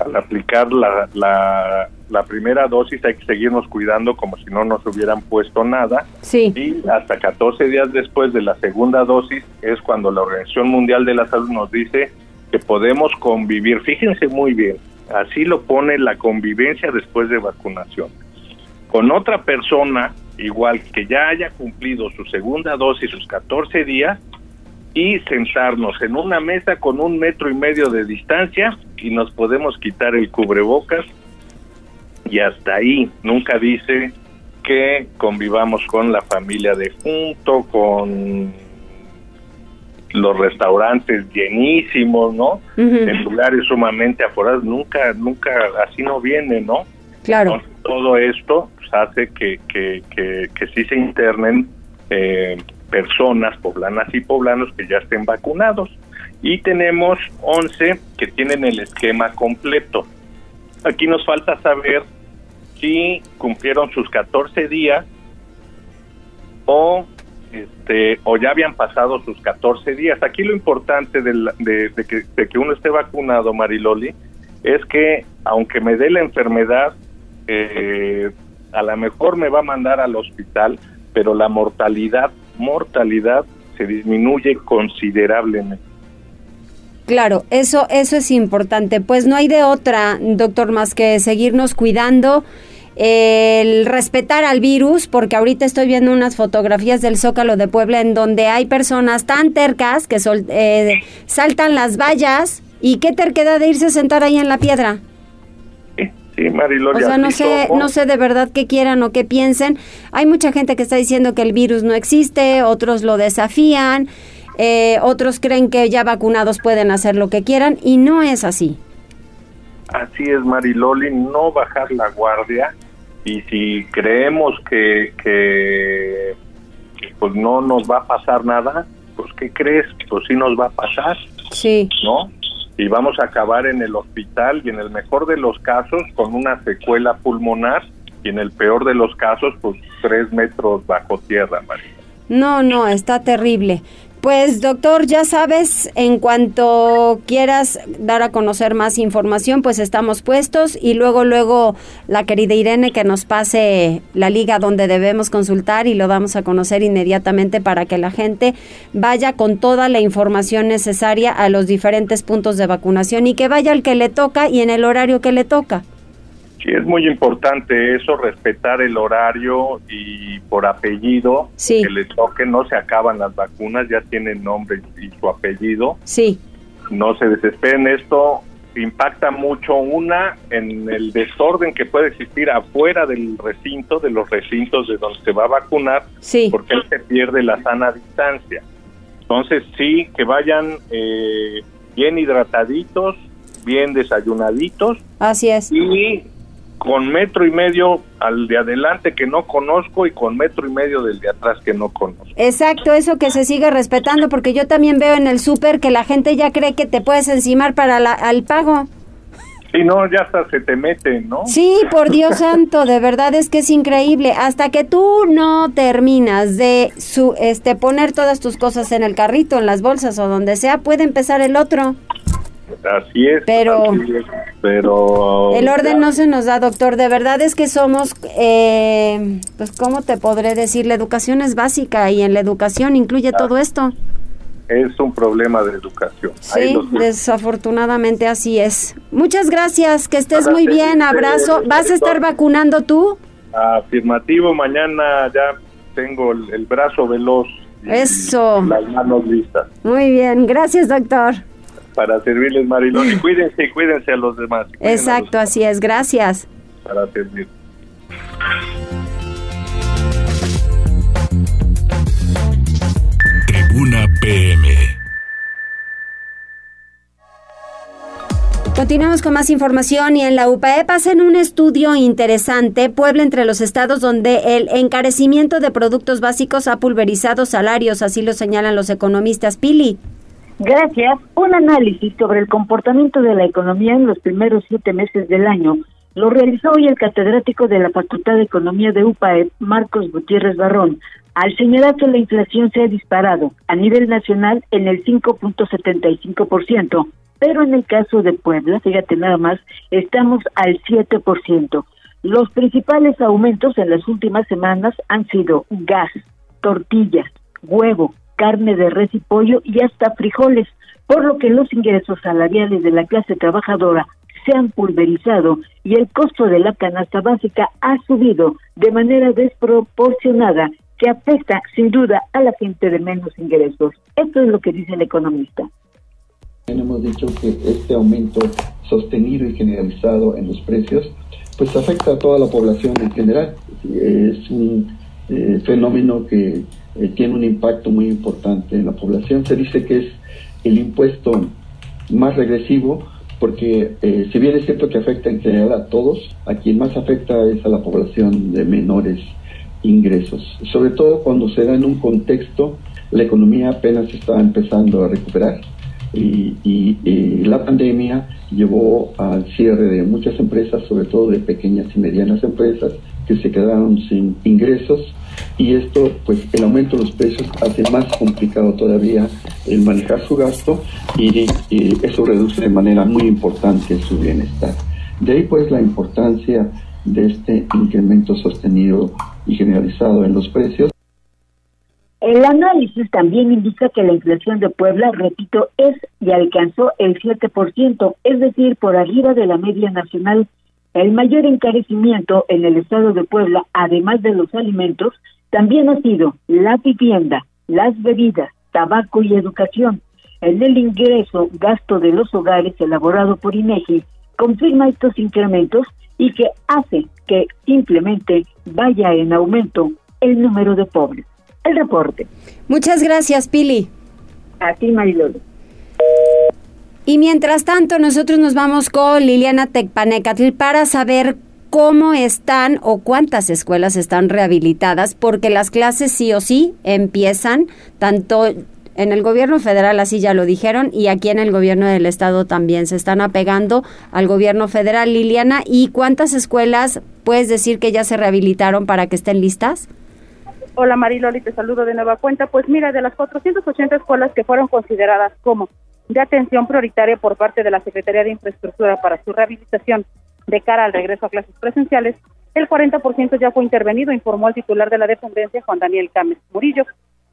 al aplicar la, la, primera dosis hay que seguirnos cuidando como si no nos hubieran puesto nada. Sí. Y hasta 14 días después de la segunda dosis es cuando la Organización Mundial de la Salud nos dice que podemos convivir. Fíjense muy bien, así lo pone la convivencia después de vacunación. Con otra persona, igual que ya haya cumplido su segunda dosis, sus 14 días, y sentarnos en una mesa con un metro y medio de distancia y nos podemos quitar el cubrebocas y hasta ahí nunca dice que convivamos con la familia de junto, con los restaurantes llenísimos, ¿no? En lugares sumamente aforados, nunca, nunca, así no viene, ¿no? Claro. todo esto pues, hace que, que, que, que sí se internen eh, personas poblanas y poblanos que ya estén vacunados. Y tenemos 11 que tienen el esquema completo. Aquí nos falta saber si cumplieron sus 14 días o este o ya habían pasado sus 14 días. Aquí lo importante de, de, que, de que uno esté vacunado, Mariloli, es que aunque me dé la enfermedad, eh, a lo mejor me va a mandar al hospital, pero la mortalidad mortalidad se disminuye considerablemente. Claro, eso, eso es importante. Pues no hay de otra, doctor, más que seguirnos cuidando, el respetar al virus, porque ahorita estoy viendo unas fotografías del Zócalo de Puebla en donde hay personas tan tercas que eh, saltan las vallas y qué terquedad de irse a sentar ahí en la piedra. Sí. O sea, no sé, no sé de verdad qué quieran o qué piensen. Hay mucha gente que está diciendo que el virus no existe, otros lo desafían, eh, otros creen que ya vacunados pueden hacer lo que quieran y no es así. Así es, Mariloli, no bajar la guardia y si creemos que, que, pues no nos va a pasar nada, pues ¿qué crees? Pues sí nos va a pasar. Sí. ¿No? Y vamos a acabar en el hospital y en el mejor de los casos con una secuela pulmonar y en el peor de los casos pues tres metros bajo tierra, María. No, no, está terrible. Pues doctor, ya sabes, en cuanto quieras dar a conocer más información, pues estamos puestos y luego, luego la querida Irene que nos pase la liga donde debemos consultar y lo damos a conocer inmediatamente para que la gente vaya con toda la información necesaria a los diferentes puntos de vacunación y que vaya al que le toca y en el horario que le toca. Sí, es muy importante eso, respetar el horario y por apellido que le toque, no se acaban las vacunas, ya tienen nombre y su apellido. Sí. No se desesperen, esto impacta mucho una en el desorden que puede existir afuera del recinto, de los recintos de donde se va a vacunar, sí. porque él se pierde la sana distancia. Entonces sí, que vayan eh, bien hidrataditos, bien desayunaditos. Así es. Y con metro y medio al de adelante que no conozco y con metro y medio del de atrás que no conozco. Exacto, eso que se sigue respetando, porque yo también veo en el súper que la gente ya cree que te puedes encimar para la, al pago. Sí, no, ya hasta se te mete, ¿no? Sí, por Dios santo, de verdad es que es increíble. Hasta que tú no terminas de su, este, poner todas tus cosas en el carrito, en las bolsas o donde sea, puede empezar el otro. Así es. Pero, pero el orden no se nos da, doctor. De verdad es que somos, eh, pues, ¿cómo te podré decir? La educación es básica y en la educación incluye todo esto. Es un problema de educación. Sí, desafortunadamente así es. Muchas gracias, que estés muy bien, abrazo. ¿Vas a estar vacunando tú? Afirmativo, mañana ya tengo el, el brazo veloz. Eso. Las manos listas. Muy bien, gracias, doctor para servirles, Marilón. Y cuídense, cuídense a los demás. Exacto, así es. Gracias. Para servir. Tribuna PM. Continuamos con más información y en la UPAE pasan un estudio interesante, Puebla entre los estados donde el encarecimiento de productos básicos ha pulverizado salarios, así lo señalan los economistas. Pili. Gracias. Un análisis sobre el comportamiento de la economía en los primeros siete meses del año lo realizó hoy el catedrático de la Facultad de Economía de UPAE, Marcos Gutiérrez Barrón, al señalar que la inflación se ha disparado a nivel nacional en el 5.75%, pero en el caso de Puebla, fíjate nada más, estamos al 7%. Los principales aumentos en las últimas semanas han sido gas, tortillas, huevo, carne de res y pollo y hasta frijoles, por lo que los ingresos salariales de la clase trabajadora se han pulverizado y el costo de la canasta básica ha subido de manera desproporcionada que afecta sin duda a la gente de menos ingresos. Esto es lo que dice el economista. Hemos dicho que este aumento sostenido y generalizado en los precios pues afecta a toda la población en general. Es un eh, fenómeno que eh, tiene un impacto muy importante en la población. Se dice que es el impuesto más regresivo porque eh, si bien es cierto que afecta en general a todos, a quien más afecta es a la población de menores ingresos, sobre todo cuando se da en un contexto, la economía apenas está empezando a recuperar y, y la pandemia llevó al cierre de muchas empresas, sobre todo de pequeñas y medianas empresas, que se quedaron sin ingresos y esto, pues el aumento de los precios hace más complicado todavía el manejar su gasto y, eso reduce de manera muy importante su bienestar. De ahí pues la importancia de este incremento sostenido y generalizado en los precios. El análisis también indica que la inflación de Puebla, repito, es y alcanzó el 7%, es decir, por arriba de la media nacional el mayor encarecimiento en el estado de Puebla, además de los alimentos, también ha sido la vivienda, las bebidas, tabaco y educación. En el ingreso gasto de los hogares elaborado por INEGI confirma estos incrementos y que hace que simplemente vaya en aumento el número de pobres. El reporte. Muchas gracias, Pili. A ti, Marilolo. Y mientras tanto, nosotros nos vamos con Liliana Tecpanecatl para saber cómo están o cuántas escuelas están rehabilitadas, porque las clases sí o sí empiezan, tanto en el gobierno federal, así ya lo dijeron, y aquí en el gobierno del estado también se están apegando al gobierno federal. Liliana, ¿y cuántas escuelas puedes decir que ya se rehabilitaron para que estén listas? Hola Mariloli, te saludo de nueva cuenta. Pues mira, de las 480 escuelas que fueron consideradas como de atención prioritaria por parte de la Secretaría de Infraestructura para su rehabilitación de cara al regreso a clases presenciales, el 40% ya fue intervenido, informó el titular de la dependencia, Juan Daniel Cames Murillo.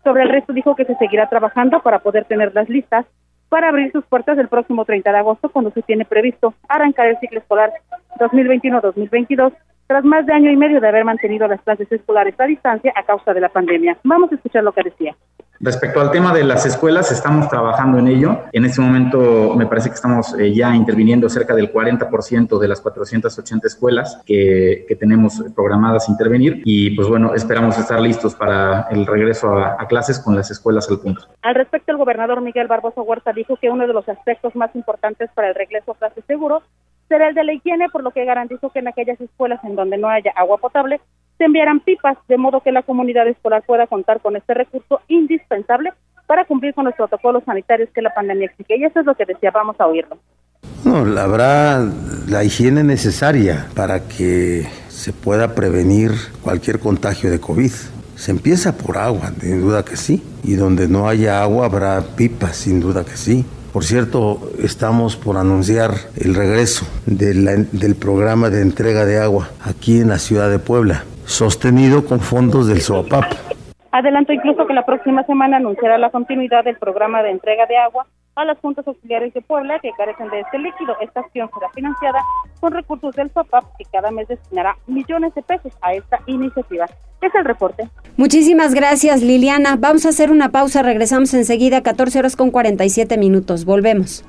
Sobre el resto dijo que se seguirá trabajando para poder tenerlas listas para abrir sus puertas el próximo 30 de agosto, cuando se tiene previsto arrancar el ciclo escolar 2021-2022, tras más de año y medio de haber mantenido las clases escolares a distancia a causa de la pandemia. Vamos a escuchar lo que decía. Respecto al tema de las escuelas, estamos trabajando en ello. En este momento me parece que estamos eh, ya interviniendo cerca del 40% de las 480 escuelas que, que, tenemos programadas intervenir y pues bueno, esperamos estar listos para el regreso a, a, clases con las escuelas al punto. Al respecto, el gobernador Miguel Barbosa Huerta dijo que uno de los aspectos más importantes para el regreso a clases seguro será el de la higiene, por lo que garantizó que en aquellas escuelas en donde no haya agua potable se enviarán pipas, de modo que la comunidad escolar pueda contar con este recurso indispensable para cumplir con los protocolos sanitarios que la pandemia exige. Y eso es lo que decía, vamos a oírlo. Habrá la higiene necesaria para que se pueda prevenir cualquier contagio de COVID. Se empieza por agua, sin duda que sí. Y donde no haya agua habrá pipas, sin duda que sí. Por cierto, estamos por anunciar el regreso del programa de entrega de agua aquí en la ciudad de Puebla sostenido con fondos del SOAPAP. Adelanto incluso que la próxima semana anunciará la continuidad del programa de entrega de agua a las juntas auxiliares de Puebla que carecen de este líquido. Esta acción será financiada con recursos del SOAPAP que cada mes destinará millones de pesos a esta iniciativa. Es el reporte. Muchísimas gracias, Liliana. Vamos a hacer una pausa. Regresamos enseguida, 14 horas con 47 minutos. Volvemos.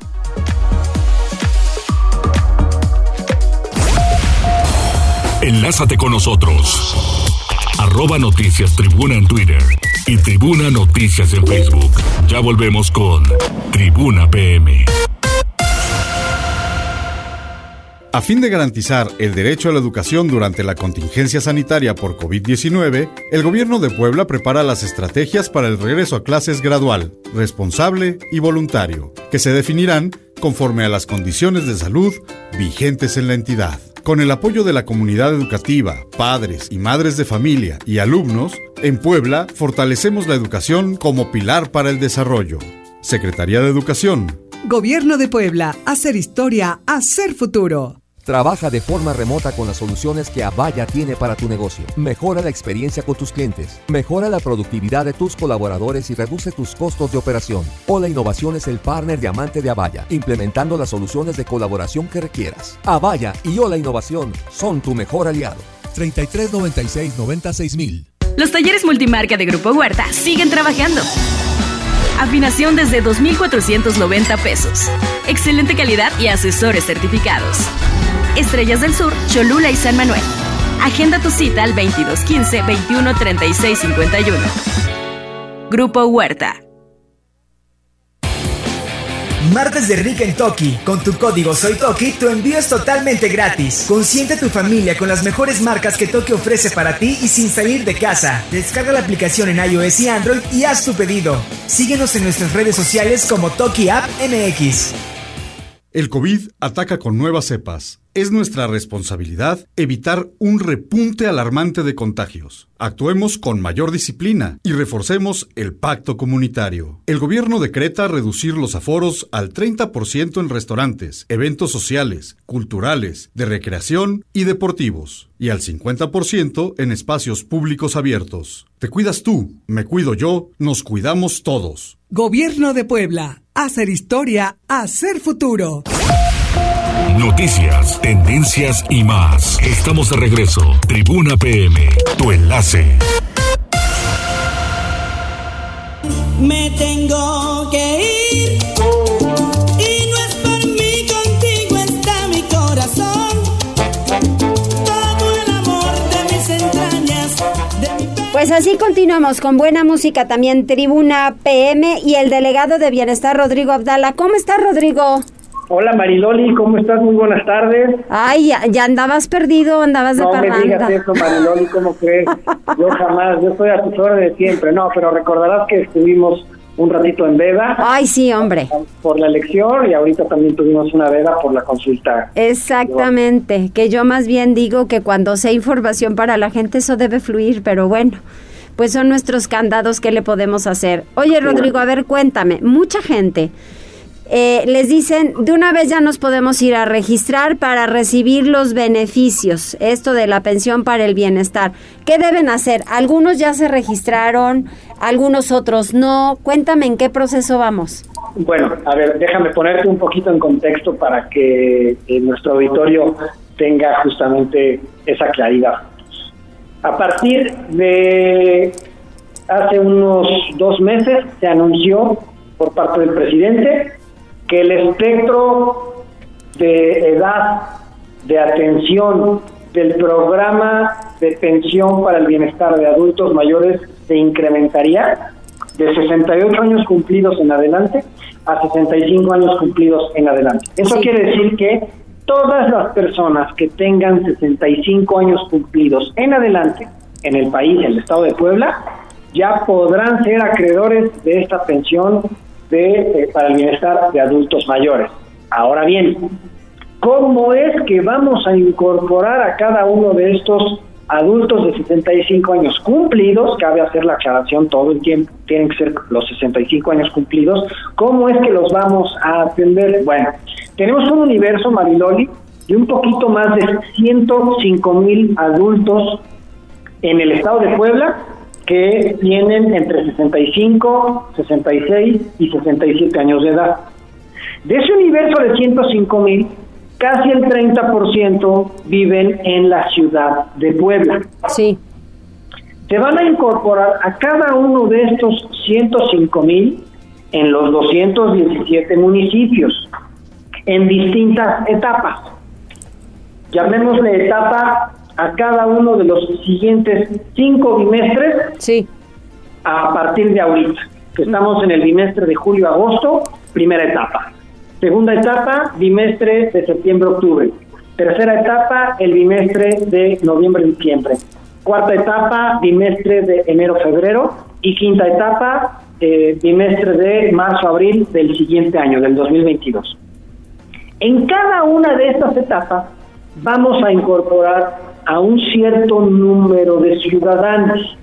Enlázate con nosotros. Arroba Noticias Tribuna en Twitter y Tribuna Noticias en Facebook. Ya volvemos con Tribuna PM. A fin de garantizar el derecho a la educación durante la contingencia sanitaria por COVID-19, el gobierno de Puebla prepara las estrategias para el regreso a clases gradual, responsable y voluntario, que se definirán conforme a las condiciones de salud vigentes en la entidad. Con el apoyo de la comunidad educativa, padres y madres de familia y alumnos, en Puebla fortalecemos la educación como pilar para el desarrollo. Secretaría de Educación. Gobierno de Puebla. Hacer historia, hacer futuro. Trabaja de forma remota con las soluciones que Avaya tiene para tu negocio. Mejora la experiencia con tus clientes. Mejora la productividad de tus colaboradores y reduce tus costos de operación. Hola Innovación es el partner diamante de Avaya, implementando las soluciones de colaboración que requieras. Avaya y Hola Innovación son tu mejor aliado. 33 96 96 mil. Los talleres multimarca de Grupo Huerta siguen trabajando. Afinación desde 2,490 pesos. Excelente calidad y asesores certificados. Estrellas del Sur, Cholula y San Manuel. Agenda tu cita al 2215 21 36 51. Grupo Huerta. Martes de Rica en Toki. Con tu código Soy Toki, tu envío es totalmente gratis. Consiente tu familia con las mejores marcas que Toki ofrece para ti y sin salir de casa. Descarga la aplicación en iOS y Android y haz tu pedido. Síguenos en nuestras redes sociales como Toki App MX. El COVID ataca con nuevas cepas. Es nuestra responsabilidad evitar un repunte alarmante de contagios. Actuemos con mayor disciplina y reforcemos el pacto comunitario. El gobierno decreta reducir los aforos al 30% en restaurantes, eventos sociales, culturales, de recreación y deportivos, y al 50% en espacios públicos abiertos. Te cuidas tú, me cuido yo, nos cuidamos todos. Gobierno de Puebla. Hacer historia, hacer futuro. Noticias, tendencias y más. Estamos de regreso. Tribuna PM, tu enlace. Me tengo que ir. Y no es por mí, contigo está mi corazón. Todo el amor de mis entrañas. De mi Pues así continuamos con buena música también, Tribuna PM y el delegado de Bienestar, Rodrigo Abdala. ¿Cómo estás, Rodrigo? Hola Mariloli, ¿cómo estás? Muy buenas tardes. Ay, ya, andabas perdido, andabas de No parranda. me digas eso, Mariloli, ¿cómo crees? Yo jamás, yo estoy a tus órdenes siempre. No, pero recordarás que estuvimos un ratito en veda. Ay, sí, hombre. Por la elección y ahorita también tuvimos una veda por la consulta. Exactamente, que yo más bien digo que cuando sea información para la gente eso debe fluir, pero bueno, pues son nuestros candados que le podemos hacer. Oye, Rodrigo, a ver, cuéntame, mucha gente eh, les dicen, de una vez ya nos podemos ir a registrar para recibir los beneficios, esto de la pensión para el bienestar. ¿Qué deben hacer? Algunos ya se registraron, algunos otros no. Cuéntame en qué proceso vamos. Bueno, a ver, déjame ponerte un poquito en contexto para que eh, nuestro auditorio tenga justamente esa claridad. A partir de hace unos dos meses se anunció por parte del presidente que el espectro de edad de atención del programa de pensión para el bienestar de adultos mayores se incrementaría de 68 años cumplidos en adelante a 65 años cumplidos en adelante. Eso quiere decir que todas las personas que tengan 65 años cumplidos en adelante en el país, en el estado de Puebla, ya podrán ser acreedores de esta pensión de, eh, para el bienestar de adultos mayores. Ahora bien, ¿cómo es que vamos a incorporar a cada uno de estos adultos de 65 años cumplidos? Cabe hacer la aclaración todo el tiempo, tienen que ser los 65 años cumplidos. ¿Cómo es que los vamos a atender? Bueno, tenemos un universo, Mariloli, de un poquito más de 105 mil adultos en el estado de Puebla que tienen entre 65, 66 y 67 años de edad. De ese universo de 105 mil, casi el 30% viven en la ciudad de Puebla. Sí. Se van a incorporar a cada uno de estos 105 mil en los 217 municipios, en distintas etapas. Llamémosle etapa a cada uno de los siguientes cinco bimestres sí. a partir de ahorita, que estamos en el bimestre de julio-agosto, primera etapa. Segunda etapa, bimestre de septiembre-octubre. Tercera etapa, el bimestre de noviembre-diciembre. Cuarta etapa, bimestre de enero-febrero. Y quinta etapa, eh, bimestre de marzo-abril del siguiente año, del 2022. En cada una de estas etapas vamos a incorporar a un cierto número de ciudadanos.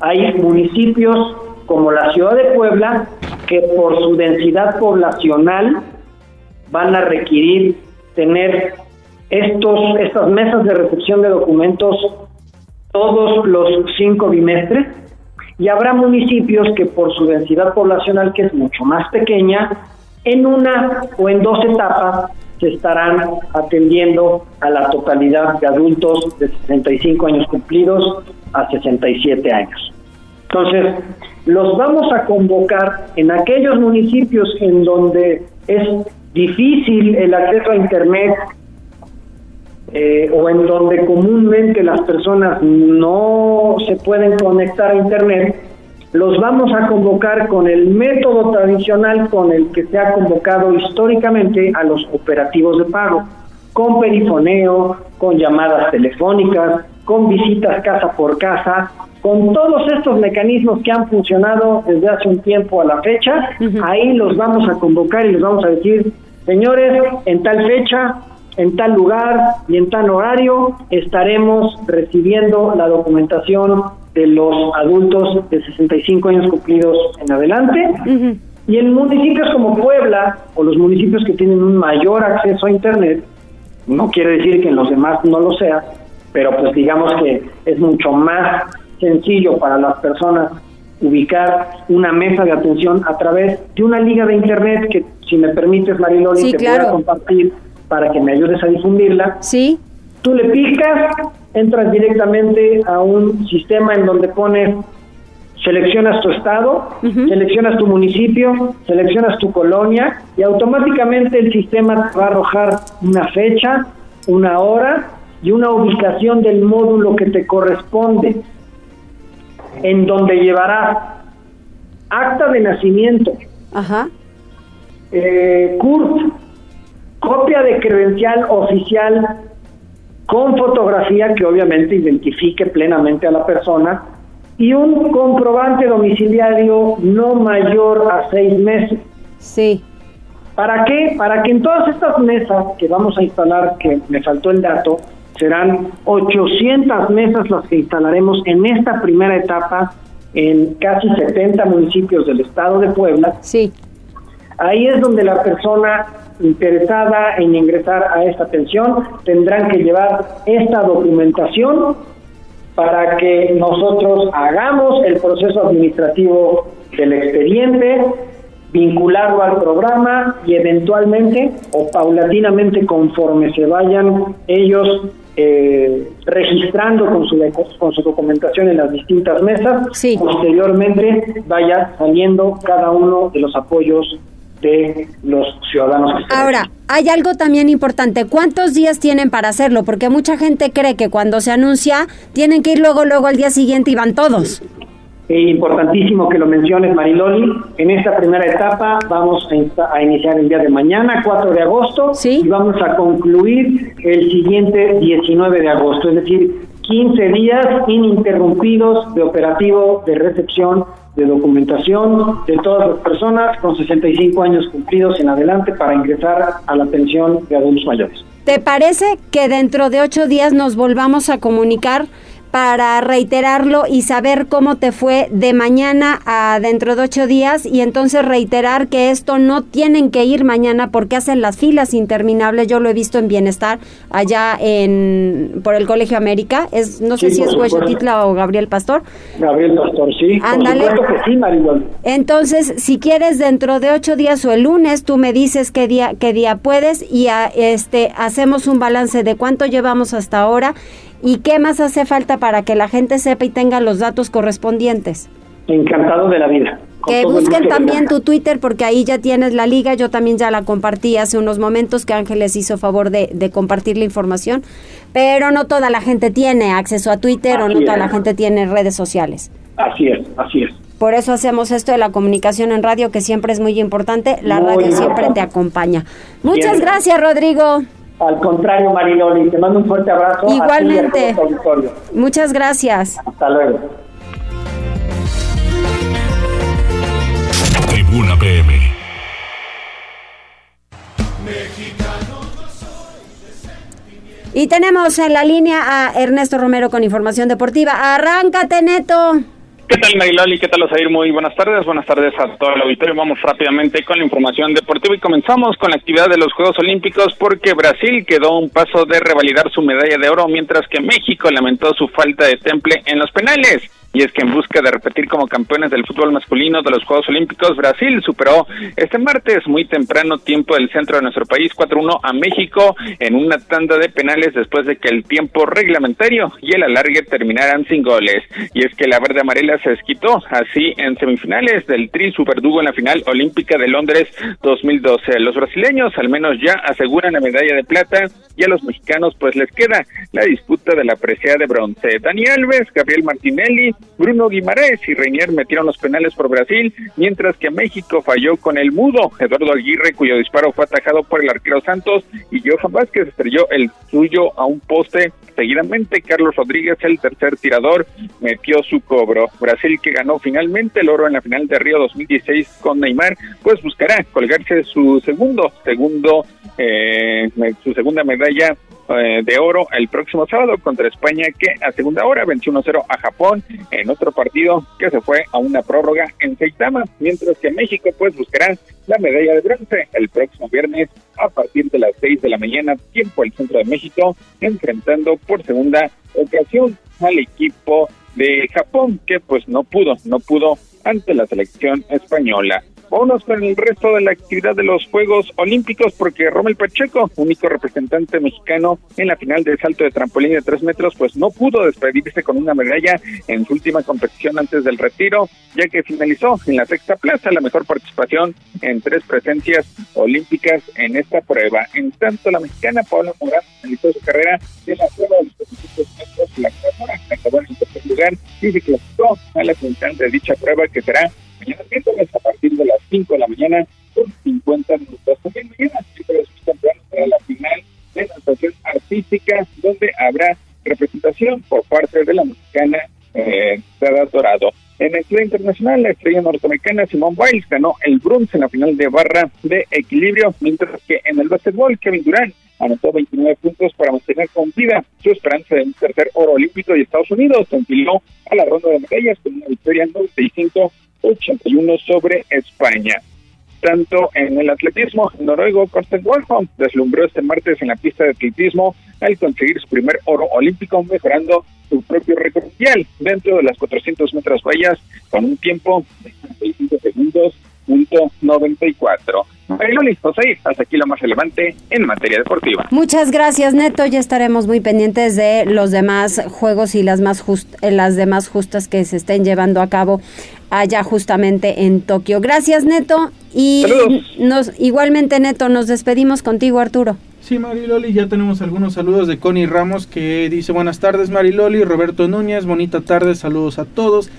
Hay municipios como la ciudad de Puebla que por su densidad poblacional van a requerir tener estos estas mesas de recepción de documentos todos los cinco bimestres y habrá municipios que por su densidad poblacional que es mucho más pequeña en una o en dos etapas se estarán atendiendo a la totalidad de adultos de 65 años cumplidos a 67 años. Entonces, los vamos a convocar en aquellos municipios en donde es difícil el acceso a Internet eh, o en donde comúnmente las personas no se pueden conectar a Internet, los vamos a convocar con el método tradicional con el que se ha convocado históricamente a los operativos de pago, con perifoneo, con llamadas telefónicas, con visitas casa por casa, con todos estos mecanismos que han funcionado desde hace un tiempo a la fecha, ahí los vamos a convocar y les vamos a decir, señores, en tal fecha, en tal lugar y en tal horario estaremos recibiendo la documentación de los adultos de 65 años cumplidos en adelante. Y en municipios como Puebla o los municipios que tienen un mayor acceso a Internet, no quiere decir que en los demás no lo sea, pero pues digamos que es mucho más sencillo para las personas ubicar una mesa de atención a través de una liga de Internet que, si me permites, Mariloli, Sí, te claro. voy a compartir para que me ayudes a difundirla. Sí. Tú le picas, entras directamente a un sistema en donde pones, seleccionas tu estado, seleccionas tu municipio, seleccionas tu colonia y automáticamente el sistema te va a arrojar una fecha, una hora y una ubicación del módulo que te corresponde. en donde llevará acta de nacimiento, Ajá. eh, CURP, copia de credencial oficial con fotografía que obviamente identifique plenamente a la persona y un comprobante domiciliario no mayor a seis meses. Sí. ¿Para qué? Para que en todas estas mesas que vamos a instalar, que me faltó el dato, serán 800 mesas las que instalaremos en esta primera etapa en casi 70 municipios del estado de Puebla. Sí. Ahí es donde la persona interesada en ingresar a esta pensión tendrán que llevar esta documentación para que nosotros hagamos el proceso administrativo del expediente, vincularlo al programa y eventualmente o paulatinamente conforme se vayan ellos eh, registrando con su, con su documentación en las distintas mesas, posteriormente vaya saliendo cada uno de los apoyos de los ciudadanos. Que Ahora, hay algo también importante. ¿Cuántos días tienen para hacerlo? Porque mucha gente cree que cuando se anuncia tienen que ir luego, luego al día siguiente y van todos. Es importantísimo que lo menciones, Mariloli. En esta primera etapa vamos a, iniciar el día de mañana, 4 de agosto, y vamos a concluir el siguiente 19 de agosto, es decir, 15 días ininterrumpidos de operativo de recepción de documentación de todas las personas con 65 años cumplidos en adelante para ingresar a la pensión de adultos mayores. ¿Te parece que dentro de ocho días nos volvamos a comunicar para reiterarlo y saber cómo te fue de mañana a dentro de ocho días y entonces reiterar que esto no tienen que ir mañana porque hacen las filas interminables. Yo lo he visto en Bienestar allá en por el Colegio América. Es no sé si es supuesto. Huexotitla o Gabriel Pastor. Gabriel Pastor, sí, Ándale. sí. Entonces, si quieres dentro de ocho días o el lunes, tú me dices qué día, qué día puedes y a- este hacemos un balance de cuánto llevamos hasta ahora y qué más hace falta para que la gente sepa y tenga los datos correspondientes. Encantado de la vida. Que busquen también tu Twitter porque ahí ya tienes la liga, yo también ya la compartí hace unos momentos que Ángeles hizo favor de, de compartir la información, pero no toda la gente tiene acceso a Twitter o no toda la gente tiene redes sociales. Así es, así es. Por eso hacemos esto de la comunicación en radio, que siempre es muy importante. La Muy radio siempre te acompaña. Muchas Bien. gracias, Rodrigo. Al contrario, Mariloli, te mando un fuerte abrazo. a ti y a Igualmente. Muchas gracias. Hasta luego. Tribuna PM. Y tenemos en la línea a Ernesto Romero con información deportiva. Arráncate, Neto. ¿Qué tal, Mariloli? ¿Qué tal, Osair? Muy buenas tardes. Buenas tardes a todo el auditorio. Vamos rápidamente con la información deportiva y comenzamos con la actividad de los Juegos Olímpicos porque Brasil quedó un paso de revalidar su medalla de oro, mientras que México lamentó su falta de temple en los penales. Y es que en busca de repetir como campeones del fútbol masculino de los Juegos Olímpicos, Brasil superó este martes muy temprano tiempo del centro de nuestro país 4-1 a México en una tanda de penales después de que el tiempo reglamentario y el alargue terminaran sin goles. Y es que la verde amarela se desquitó así en semifinales del Tri Superdugo en la final olímpica de Londres 2012. Los brasileños al menos ya aseguran la medalla de plata y a los mexicanos pues les queda la disputa de la presea de bronce. Dani Alves, Gabriel Martinelli, Bruno Guimaraes y Reinier metieron los penales por Brasil, mientras que México falló con el mudo Eduardo Aguirre, cuyo disparo fue atajado por el arquero Santos, y Johan Vázquez estrelló el suyo a un poste. Seguidamente, Carlos Rodríguez, el tercer tirador, metió su cobro. Brasil, que ganó finalmente el oro en la final de Río 2016 con Neymar, pues buscará colgarse su segundo, segundo, eh, su segunda medalla eh, de oro el próximo sábado contra España que a segunda hora venció 1-0 a Japón en otro partido que se fue a una prórroga en Saitama, mientras que México pues buscará la medalla de bronce el próximo viernes a partir de las 6 de la mañana tiempo del centro de México enfrentando por segunda ocasión al equipo de Japón que pues no pudo, no pudo ante la selección española. Vámonos con el resto de la actividad de los Juegos Olímpicos porque Rommel Pacheco, único representante mexicano en la final del salto de trampolín de tres metros, pues no pudo despedirse con una medalla en su última competición antes del retiro, ya que finalizó en la sexta plaza la mejor participación en tres presencias olímpicas en esta prueba. En tanto, la mexicana Paola Morán finalizó su carrera de la prueba de los 400 metros, la cual acabó en el tercer lugar y se clasificó a la semifinal de dicha prueba que será mañana miércoles a partir de las 5 de la mañana por 50 minutos. También mañana, miércoles temprano, será la final de natación artística donde habrá representación por parte de la mexicana eh, Dorado. En el plano internacional, la estrella norteamericana Simone Biles ganó el bronce en la final de barra de equilibrio, mientras que en el básquetbol Kevin Durant anotó 29 puntos para mantener con vida su esperanza de un tercer oro olímpico de Estados Unidos. Se a la ronda de medallas con una victoria 95-81 sobre España. Tanto en el atletismo, noruego Karsten Warholm deslumbró este martes en la pista de atletismo al conseguir su primer oro olímpico, mejorando su propio récord mundial dentro de las 400 metros vallas con un tiempo de 65 segundos punto 94. Mariloli, José, hasta aquí lo más relevante en materia deportiva. Muchas gracias, Neto. Ya estaremos muy pendientes de los demás juegos y las más eh, las demás justas que se estén llevando a cabo allá justamente en Tokio. Gracias, Neto. Y nos igualmente, Neto, nos despedimos contigo, Arturo. Sí, Mariloli, ya tenemos algunos saludos de Connie Ramos que dice buenas tardes, Mariloli, Roberto Núñez, bonita tarde, saludos a todos.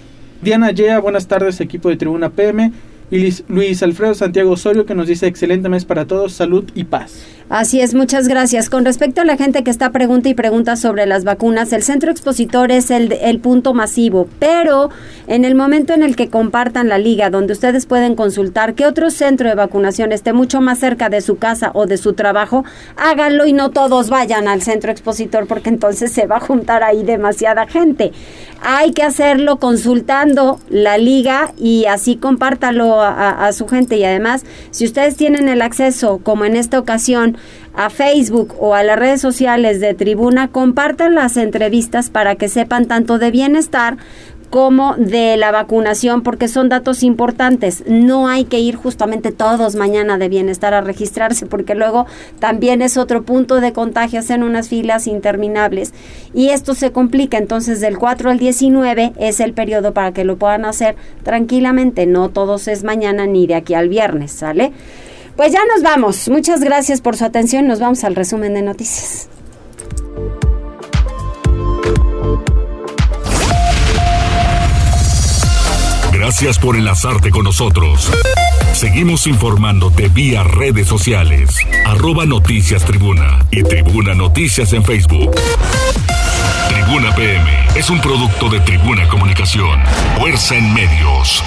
Diana Yea, buenas tardes, equipo de Tribuna PM. Y Luis Alfredo Santiago Osorio que nos dice excelente mes para todos, salud y paz. Así es, muchas gracias. Con respecto a la gente que está pregunta y pregunta sobre las vacunas, el centro expositor es el, el punto masivo, pero en el momento en el que compartan la liga, donde ustedes pueden consultar que otro centro de vacunación esté mucho más cerca de su casa o de su trabajo, háganlo y no todos vayan al centro expositor porque entonces se va a juntar ahí demasiada gente. Hay que hacerlo consultando la liga y así compártalo a su gente y además, si ustedes tienen el acceso, como en esta ocasión, a Facebook o a las redes sociales de Tribuna, compartan las entrevistas para que sepan tanto de bienestar como de la vacunación, porque son datos importantes. No hay que ir justamente todos mañana de bienestar a registrarse, porque luego también es otro punto de contagio, hacen unas filas interminables. Y esto se complica, entonces del 4 al 19 es el periodo para que lo puedan hacer tranquilamente, no todos es mañana ni de aquí al viernes, ¿sale? Pues ya nos vamos. Muchas gracias por su atención. Nos vamos al resumen de noticias. Gracias por enlazarte con nosotros. Seguimos informándote vía redes sociales. Arroba Noticias Tribuna y Tribuna Noticias en Facebook. Tribuna PM es un producto de Tribuna Comunicación. Fuerza en medios.